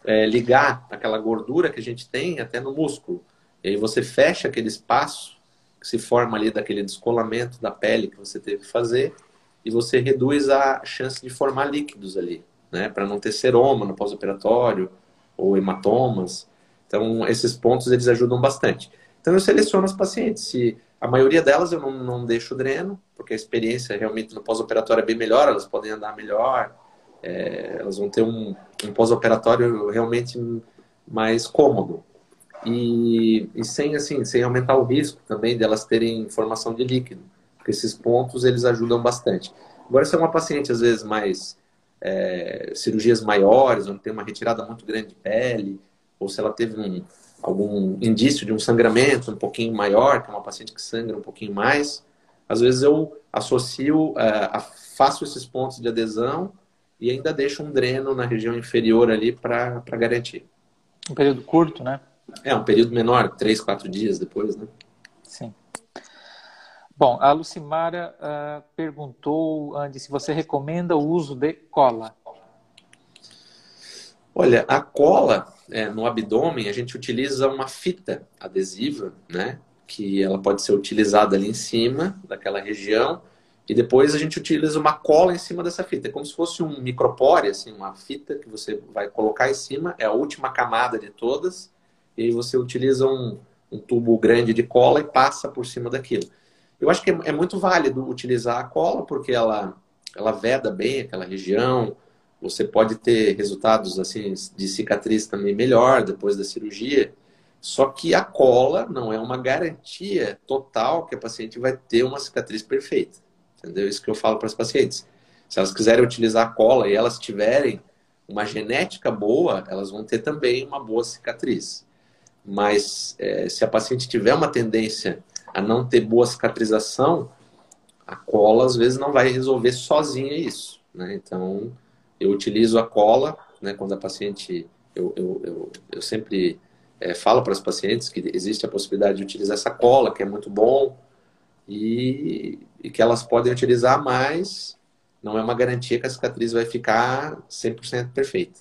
é, ligar aquela gordura que a gente tem até no músculo. E aí você fecha aquele espaço que se forma ali daquele descolamento da pele que você teve que fazer e você reduz a chance de formar líquidos ali, né? Para não ter seroma no pós-operatório ou hematomas. Então, esses pontos eles ajudam bastante. Então, eu seleciono as pacientes. Se a maioria delas eu não, não deixo dreno, porque a experiência realmente no pós-operatório é bem melhor, elas podem andar melhor, é, elas vão ter um, um pós-operatório realmente mais cômodo e, e sem assim sem aumentar o risco também delas terem formação de líquido porque esses pontos eles ajudam bastante agora se é uma paciente às vezes mais é, cirurgias maiores onde tem uma retirada muito grande de pele ou se ela teve um, algum indício de um sangramento um pouquinho maior que é uma paciente que sangra um pouquinho mais às vezes eu associo é, faço esses pontos de adesão e ainda deixo um dreno na região inferior ali para garantir um período curto né é, um período menor, três, quatro dias depois, né? Sim. Bom, a Lucimara uh, perguntou, Andy, se você recomenda o uso de cola. Olha, a cola é, no abdômen, a gente utiliza uma fita adesiva, né? Que ela pode ser utilizada ali em cima daquela região e depois a gente utiliza uma cola em cima dessa fita. É como se fosse um micropore, assim, uma fita que você vai colocar em cima, é a última camada de todas e você utiliza um, um tubo grande de cola e passa por cima daquilo. Eu acho que é, é muito válido utilizar a cola porque ela, ela veda bem aquela região. Você pode ter resultados assim de cicatriz também melhor depois da cirurgia. Só que a cola não é uma garantia total que a paciente vai ter uma cicatriz perfeita. Entendeu? Isso que eu falo para as pacientes. Se elas quiserem utilizar a cola e elas tiverem uma genética boa, elas vão ter também uma boa cicatriz. Mas é, se a paciente tiver uma tendência a não ter boa cicatrização, a cola às vezes não vai resolver sozinha isso. Né? Então, eu utilizo a cola, né, quando a paciente. Eu, eu, eu, eu sempre é, falo para as pacientes que existe a possibilidade de utilizar essa cola, que é muito bom, e, e que elas podem utilizar, mas não é uma garantia que a cicatriz vai ficar 100% perfeita.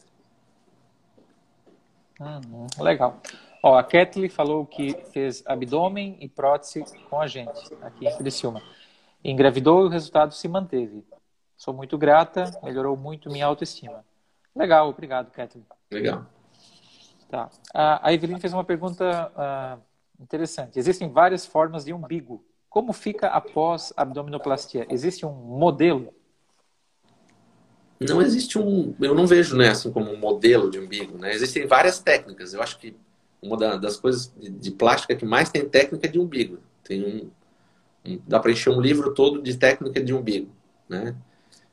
Uhum, legal. Ó, a Kathleen falou que fez abdômen e prótese com a gente, aqui em Criciúma. Engravidou e o resultado se manteve. Sou muito grata, melhorou muito minha autoestima. Legal, obrigado, Kathleen. Legal. Tá. A Evelyn fez uma pergunta uh, interessante. Existem várias formas de umbigo. Como fica após abdominoplastia? Existe um modelo? Não existe um. Eu não vejo né, assim como um modelo de umbigo. Né? Existem várias técnicas. Eu acho que uma das coisas de plástica que mais tem técnica de umbigo. Tem um dá para encher um livro todo de técnica de umbigo, né?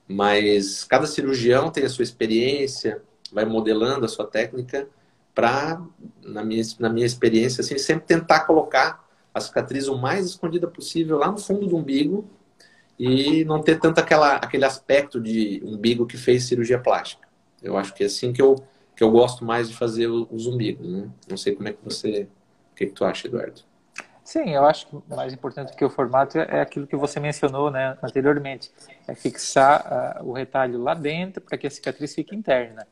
Mas cada cirurgião tem a sua experiência, vai modelando a sua técnica para, na minha, na minha experiência, assim, sempre tentar colocar a cicatriz o mais escondida possível lá no fundo do umbigo e não ter tanto aquela, aquele aspecto de umbigo que fez cirurgia plástica. Eu acho que é assim que eu, que eu gosto mais de fazer os umbigos. Né? Não sei como é que você. O que, que tu acha, Eduardo? Sim, eu acho que mais importante que o formato é aquilo que você mencionou né, anteriormente. É fixar uh, o retalho lá dentro para que a cicatriz fique interna.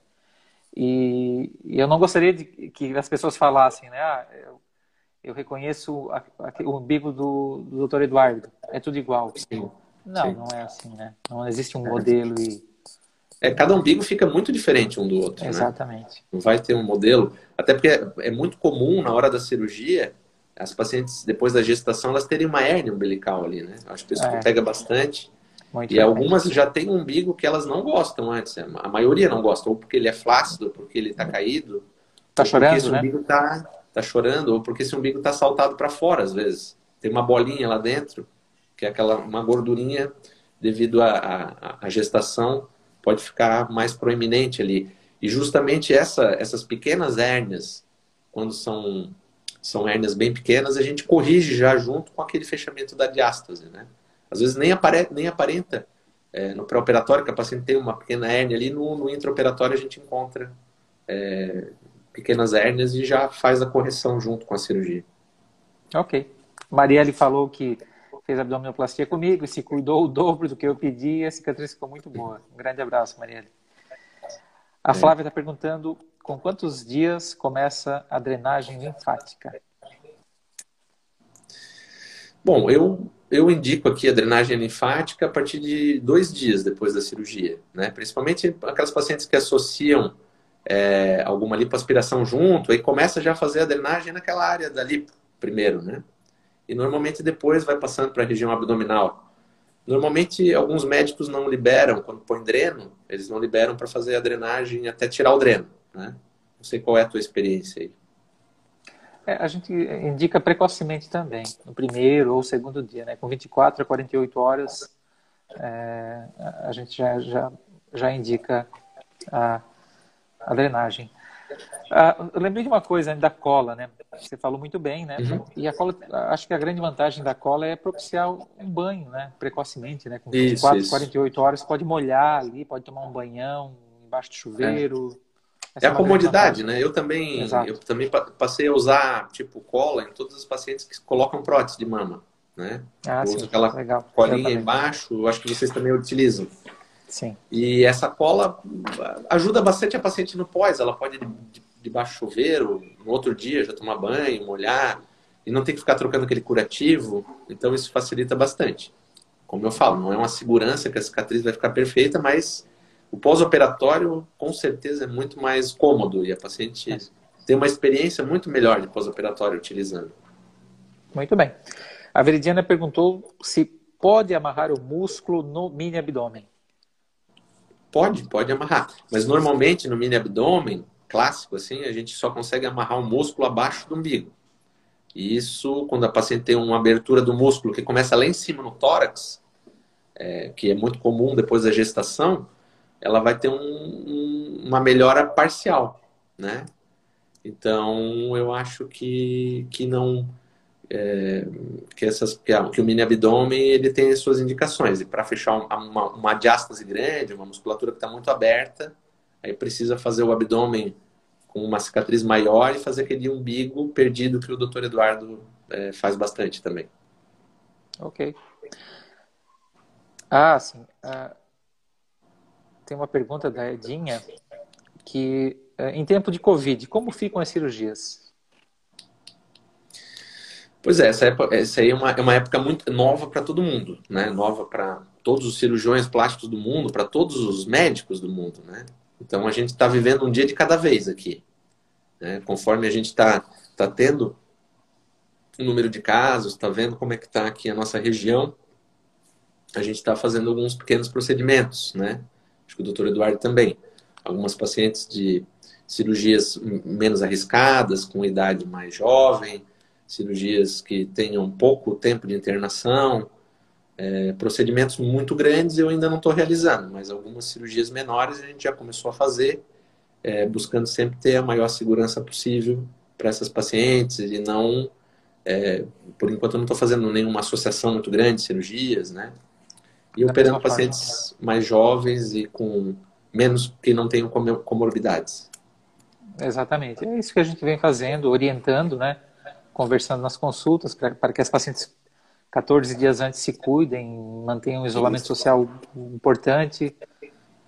E, e, eu não gostaria de que as pessoas falassem, né? Ah, eu, eu reconheço a, a, o umbigo do, do Dr. Eduardo. É tudo igual. Sim. Não, Sim. não é assim, né? Não existe um é. modelo e. É, cada umbigo fica muito diferente um do outro. Né? Exatamente. Né? Não vai ter um modelo. Até porque é, é muito comum na hora da cirurgia as pacientes, depois da gestação, elas terem uma hérnia umbilical ali, né? Acho que isso é. pega bastante. Muito e algumas já têm um umbigo que elas não gostam antes. A maioria não gosta, ou porque ele é flácido, porque ele está caído. Está chorando, porque esse né? umbigo está tá chorando, ou porque esse umbigo está saltado para fora, às vezes. Tem uma bolinha lá dentro que é aquela uma gordurinha devido à gestação pode ficar mais proeminente ali. E justamente essa, essas pequenas hérnias, quando são, são hérnias bem pequenas, a gente corrige já junto com aquele fechamento da diástase, né? Às vezes nem, apare, nem aparenta é, no pré-operatório, que a paciente tem uma pequena hérnia ali, no, no intraoperatório a gente encontra é, pequenas hérnias e já faz a correção junto com a cirurgia. Ok. Marielle falou que fez abdominoplastia comigo, se cuidou o dobro do que eu pedi a cicatriz ficou muito boa. Um grande abraço, Marielle. A é. Flávia está perguntando com quantos dias começa a drenagem linfática? Bom, eu, eu indico aqui a drenagem linfática a partir de dois dias depois da cirurgia, né? Principalmente aquelas pacientes que associam é, alguma lipoaspiração junto, aí começa já a fazer a drenagem naquela área da lipo primeiro, né? e normalmente depois vai passando para a região abdominal. Normalmente alguns médicos não liberam, quando põe dreno, eles não liberam para fazer a drenagem até tirar o dreno. Né? Não sei qual é a tua experiência aí. É, a gente indica precocemente também, no primeiro ou segundo dia, né? com 24 a 48 horas, é, a gente já, já, já indica a, a drenagem. Ah, eu lembrei de uma coisa da cola, né? Você falou muito bem, né? Uhum. E a cola, acho que a grande vantagem da cola é propiciar um banho, né? Precocemente, né? Com 24, isso, 48 horas, pode molhar ali, pode tomar um banhão embaixo do chuveiro. É, é a comodidade, né? Eu também, eu também passei a usar, tipo, cola em todas as pacientes que colocam prótese de mama, né? Ah, eu sim. uso aquela Legal. colinha embaixo, acho que vocês também utilizam. Sim. E essa cola ajuda bastante a paciente no pós. Ela pode debaixo do chuveiro, no outro dia já tomar banho, molhar, e não ter que ficar trocando aquele curativo. Então isso facilita bastante. Como eu falo, não é uma segurança que a cicatriz vai ficar perfeita, mas o pós-operatório com certeza é muito mais cômodo e a paciente é. tem uma experiência muito melhor de pós-operatório utilizando. Muito bem. A Veridiana perguntou se pode amarrar o músculo no mini abdômen. Pode, pode amarrar. Mas normalmente no mini abdômen, clássico, assim, a gente só consegue amarrar o músculo abaixo do umbigo. E isso, quando a paciente tem uma abertura do músculo que começa lá em cima no tórax, é, que é muito comum depois da gestação, ela vai ter um, um, uma melhora parcial, né? Então, eu acho que, que não... É, que, essas, que, a, que, o mini abdômen ele tem as suas indicações. E para fechar uma, uma diástase grande, uma musculatura que está muito aberta, Aí precisa fazer o abdômen com uma cicatriz maior e fazer aquele umbigo perdido que o doutor Eduardo é, faz bastante também. Ok. Ah, sim. Ah, tem uma pergunta da Edinha que, eh, em tempo de Covid, como ficam as cirurgias? Pois é, essa, época, essa aí é uma, é uma época muito nova para todo mundo, né? Nova para todos os cirurgiões plásticos do mundo, para todos os médicos do mundo, né? Então a gente está vivendo um dia de cada vez aqui. Né? Conforme a gente está tá tendo o número de casos, está vendo como é que está aqui a nossa região, a gente está fazendo alguns pequenos procedimentos, né? Acho que o doutor Eduardo também. Algumas pacientes de cirurgias menos arriscadas, com idade mais jovem, cirurgias que tenham pouco tempo de internação, é, procedimentos muito grandes eu ainda não estou realizando, mas algumas cirurgias menores a gente já começou a fazer. é, buscando sempre ter a maior segurança possível para essas pacientes e não, é, por enquanto eu não estou fazendo nenhuma associação muito grande de cirurgias, né? E da operando pacientes forma. mais jovens e com menos que não tenham comorbidades. Exatamente. É isso que a gente vem fazendo, orientando, né? Conversando nas consultas para que as pacientes 14 dias antes se cuidem, mantenham um isolamento isso. social importante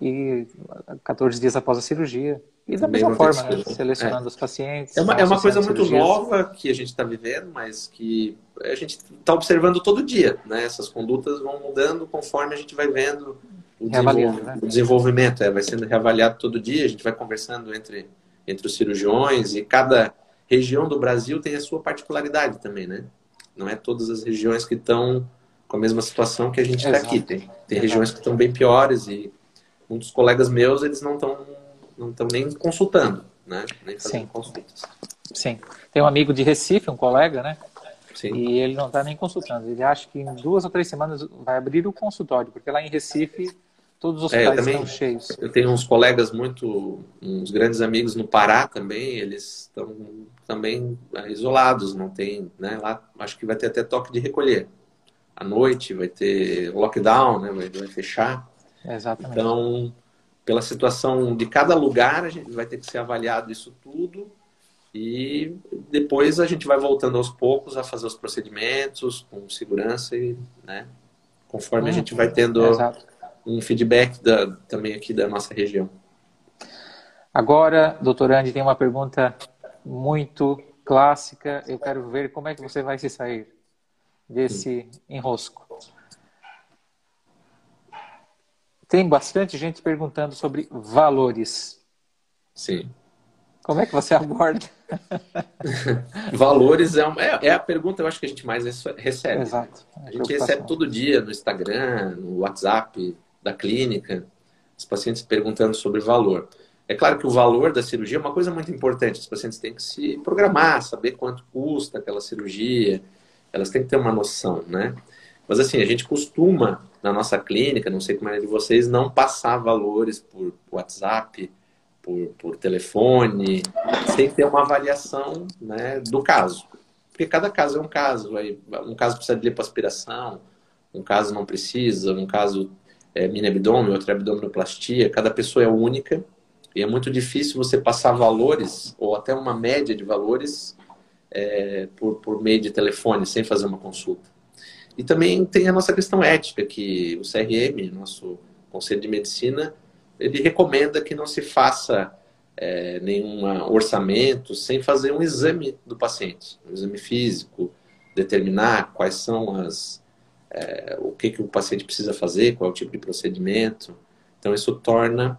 e 14 dias após a cirurgia. E da mesma forma, né? selecionando é. os pacientes. É uma, é uma coisa muito cirurgias. nova que a gente está vivendo, mas que a gente está observando todo dia. Né? Essas condutas vão mudando conforme a gente vai vendo o, desenvolvimento. Né? o desenvolvimento. É, vai sendo reavaliado todo dia, a gente vai conversando entre, entre os cirurgiões e cada região do Brasil tem a sua particularidade também, né? Não é todas as regiões que estão com a mesma situação que a gente está aqui. Tem, tem regiões que estão bem piores e muitos colegas meus, eles não estão não estão nem consultando, né? Nem fazendo Sim. consultas. Sim. Tem um amigo de Recife, um colega, né? Sim. E ele não está nem consultando. Ele acha que em duas ou três semanas vai abrir o consultório, porque lá em Recife todos os hospitais é, também, estão cheios. Eu tenho uns colegas muito, uns grandes amigos no Pará também, eles estão também é, isolados, não tem, né? Lá acho que vai ter até toque de recolher. À noite vai ter lockdown, né? Vai, vai fechar. Exatamente. Então pela situação de cada lugar, a gente vai ter que ser avaliado isso tudo e depois a gente vai voltando aos poucos a fazer os procedimentos com segurança e, né, conforme hum, a gente vai tendo exato. Um feedback da, também aqui da nossa região. Agora, doutor Andy, tem uma pergunta muito clássica. Eu quero ver como é que você vai se sair desse enrosco. Tem bastante gente perguntando sobre valores. Sim. Como é que você aborda? (laughs) valores é, uma, é, é, a pergunta, eu acho que a gente mais recebe. Exato. É a gente recebe todo dia no Instagram, no WhatsApp da clínica, os pacientes perguntando sobre valor. É claro que o valor da cirurgia é uma coisa muito importante. Os pacientes têm que se programar, saber quanto custa aquela cirurgia. Elas têm que ter uma noção, né? Mas assim, a gente costuma, na nossa clínica, não sei como é de vocês, não passar valores por WhatsApp, por, por telefone, sem ter uma avaliação né, do caso. Porque cada caso é um caso. Um caso precisa de lipoaspiração, um caso não precisa, um caso é mini abdômen, outro é abdominoplastia. Cada pessoa é única e é muito difícil você passar valores ou até uma média de valores é, por, por meio de telefone, sem fazer uma consulta. E também tem a nossa questão ética, que o CRM, nosso Conselho de Medicina, ele recomenda que não se faça é, nenhum orçamento sem fazer um exame do paciente, um exame físico, determinar quais são as é, o que, que o paciente precisa fazer, qual é o tipo de procedimento. Então isso torna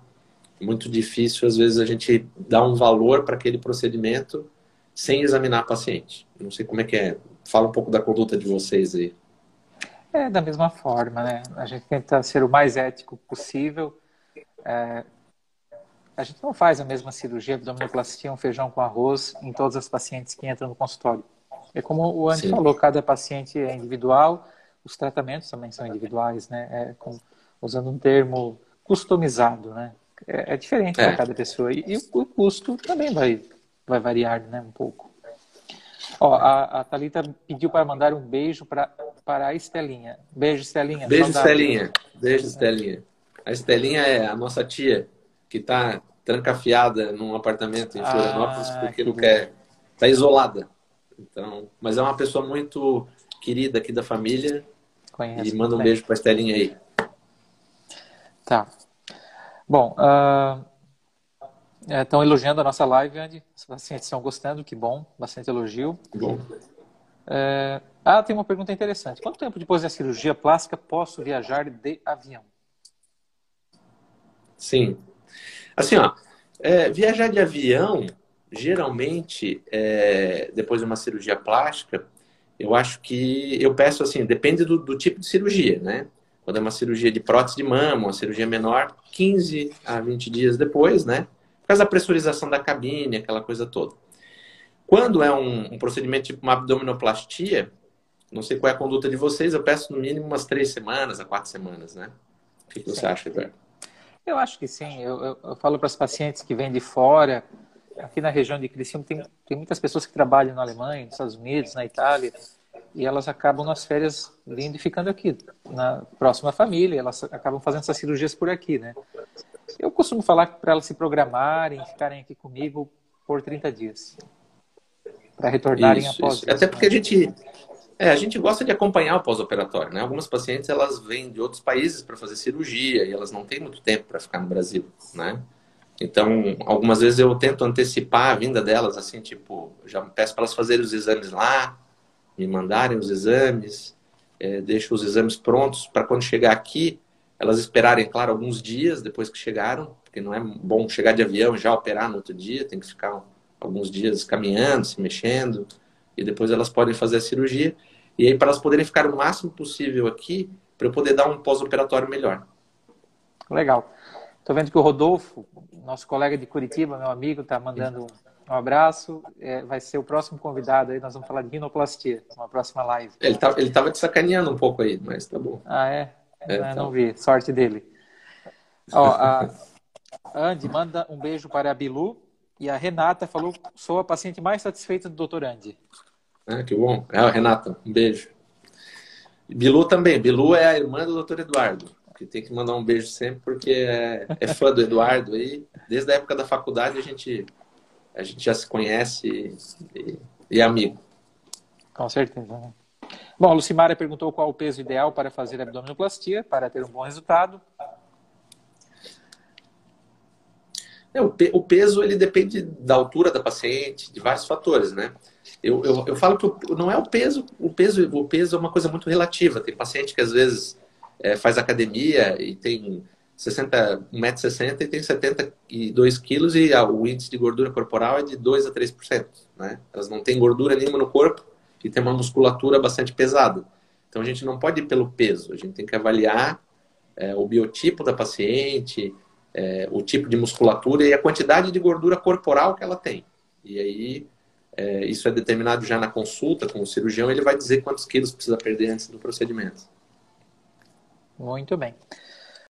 muito difícil às vezes a gente dar um valor para aquele procedimento sem examinar o paciente. Não sei como é que é. Fala um pouco da conduta de vocês aí. É da mesma forma, né? A gente tenta ser o mais ético possível. É, a gente não faz a mesma cirurgia abdominoplastia, um feijão com arroz em todas as pacientes que entram no consultório. É como o Andy Sim. falou, cada paciente é individual, os tratamentos também são individuais, né? É com, usando um termo customizado, né? É, é diferente é. para cada pessoa e, e, o custo também vai vai variar, né? Um pouco. Ó, a, a Thalita pediu para mandar um beijo para para a Estelinha. Beijo, Estelinha. Beijo, Estelinha. Beijo, Estelinha. A Estelinha é a nossa tia que está trancafiada num apartamento em Florianópolis ah, porque que não quer. Está isolada. Então, mas é uma pessoa muito querida aqui da família. Conheço, e manda um beijo para a Estelinha aí. Tá. Bom, uh, estão elogiando a nossa live, Andy. Os pacientes estão gostando, que bom. Bastante elogio. Bom. É, ah, tem uma pergunta interessante. Quanto tempo depois da cirurgia plástica posso viajar de avião? Sim. Assim, ó, é, viajar de avião, geralmente, é, depois de uma cirurgia plástica, eu acho que eu peço assim, depende do, do, tipo de cirurgia, né? Quando é uma cirurgia de prótese de mama, uma cirurgia menor, 15 a 20 dias depois, né? Por causa da pressurização da cabine, aquela coisa toda. Quando é um, um procedimento tipo uma abdominoplastia, não sei qual é a conduta de vocês, eu peço no mínimo umas três semanas a quatro semanas, né? O que, que você acha, Eduardo? Eu acho que sim. Eu, eu, eu falo para as pacientes que vêm de fora, aqui na região de Criciúma tem, tem muitas pessoas que trabalham na Alemanha, nos Estados Unidos, na Itália, e elas acabam nas férias vindo e ficando aqui, na próxima família, elas acabam fazendo essas cirurgias por aqui, né? Eu costumo falar para elas se programarem, ficarem aqui comigo por 30 dias, para retornarem isso, após isso. Até porque a gente, é, a gente gosta de acompanhar o pós-operatório, né? Algumas pacientes elas vêm de outros países para fazer cirurgia e elas não têm muito tempo para ficar no Brasil, né? Então, algumas vezes eu tento antecipar a vinda delas, assim, tipo, já peço para elas fazerem os exames lá, me mandarem os exames, é, deixo os exames prontos para quando chegar aqui, elas esperarem, claro, alguns dias depois que chegaram, porque não é bom chegar de avião e já operar no outro dia, tem que ficar alguns dias caminhando, se mexendo, e depois elas podem fazer a cirurgia. E aí, para elas poderem ficar o máximo possível aqui, para eu poder dar um pós-operatório melhor. Legal. Estou vendo que o Rodolfo, nosso colega de Curitiba, meu amigo, está mandando um abraço. É, vai ser o próximo convidado aí. Nós vamos falar de rinoplastia, uma próxima live. Ele tá, ele estava te sacaneando um pouco aí, mas tá bom. Ah, é? é não, tá. não vi. Sorte dele. Ó, a (laughs) Andy manda um beijo para a Bilu. E a Renata falou: sou a paciente mais satisfeita do Dr. Andy. Ah, que bom. É, Renata, um beijo. Bilu também. Bilu é a irmã do Dr. Eduardo, que tem que mandar um beijo sempre, porque é, é fã do Eduardo aí. Desde a época da faculdade a gente, a gente já se conhece e, e é amigo. Com certeza. Né? Bom, a Lucimara perguntou qual o peso ideal para fazer abdominoplastia, para ter um bom resultado. É, o, peso ele depende da altura da paciente, de vários fatores, né? Eu, eu, eu falo que não é o peso, o peso, o peso é uma coisa muito relativa. Tem paciente que às vezes é, faz academia e tem 60, 1,60m e tem 72 quilos e o índice de gordura corporal é de 2 a 3%. Né? Elas não têm gordura nenhuma no corpo e tem uma musculatura bastante pesada. Então a gente não pode ir pelo peso, a gente tem que avaliar é, o biotipo da paciente, é, o tipo de musculatura e a quantidade de gordura corporal que ela tem. E aí, é, isso é determinado já na consulta com o cirurgião, ele vai dizer quantos quilos precisa perder antes do procedimento. Muito bem.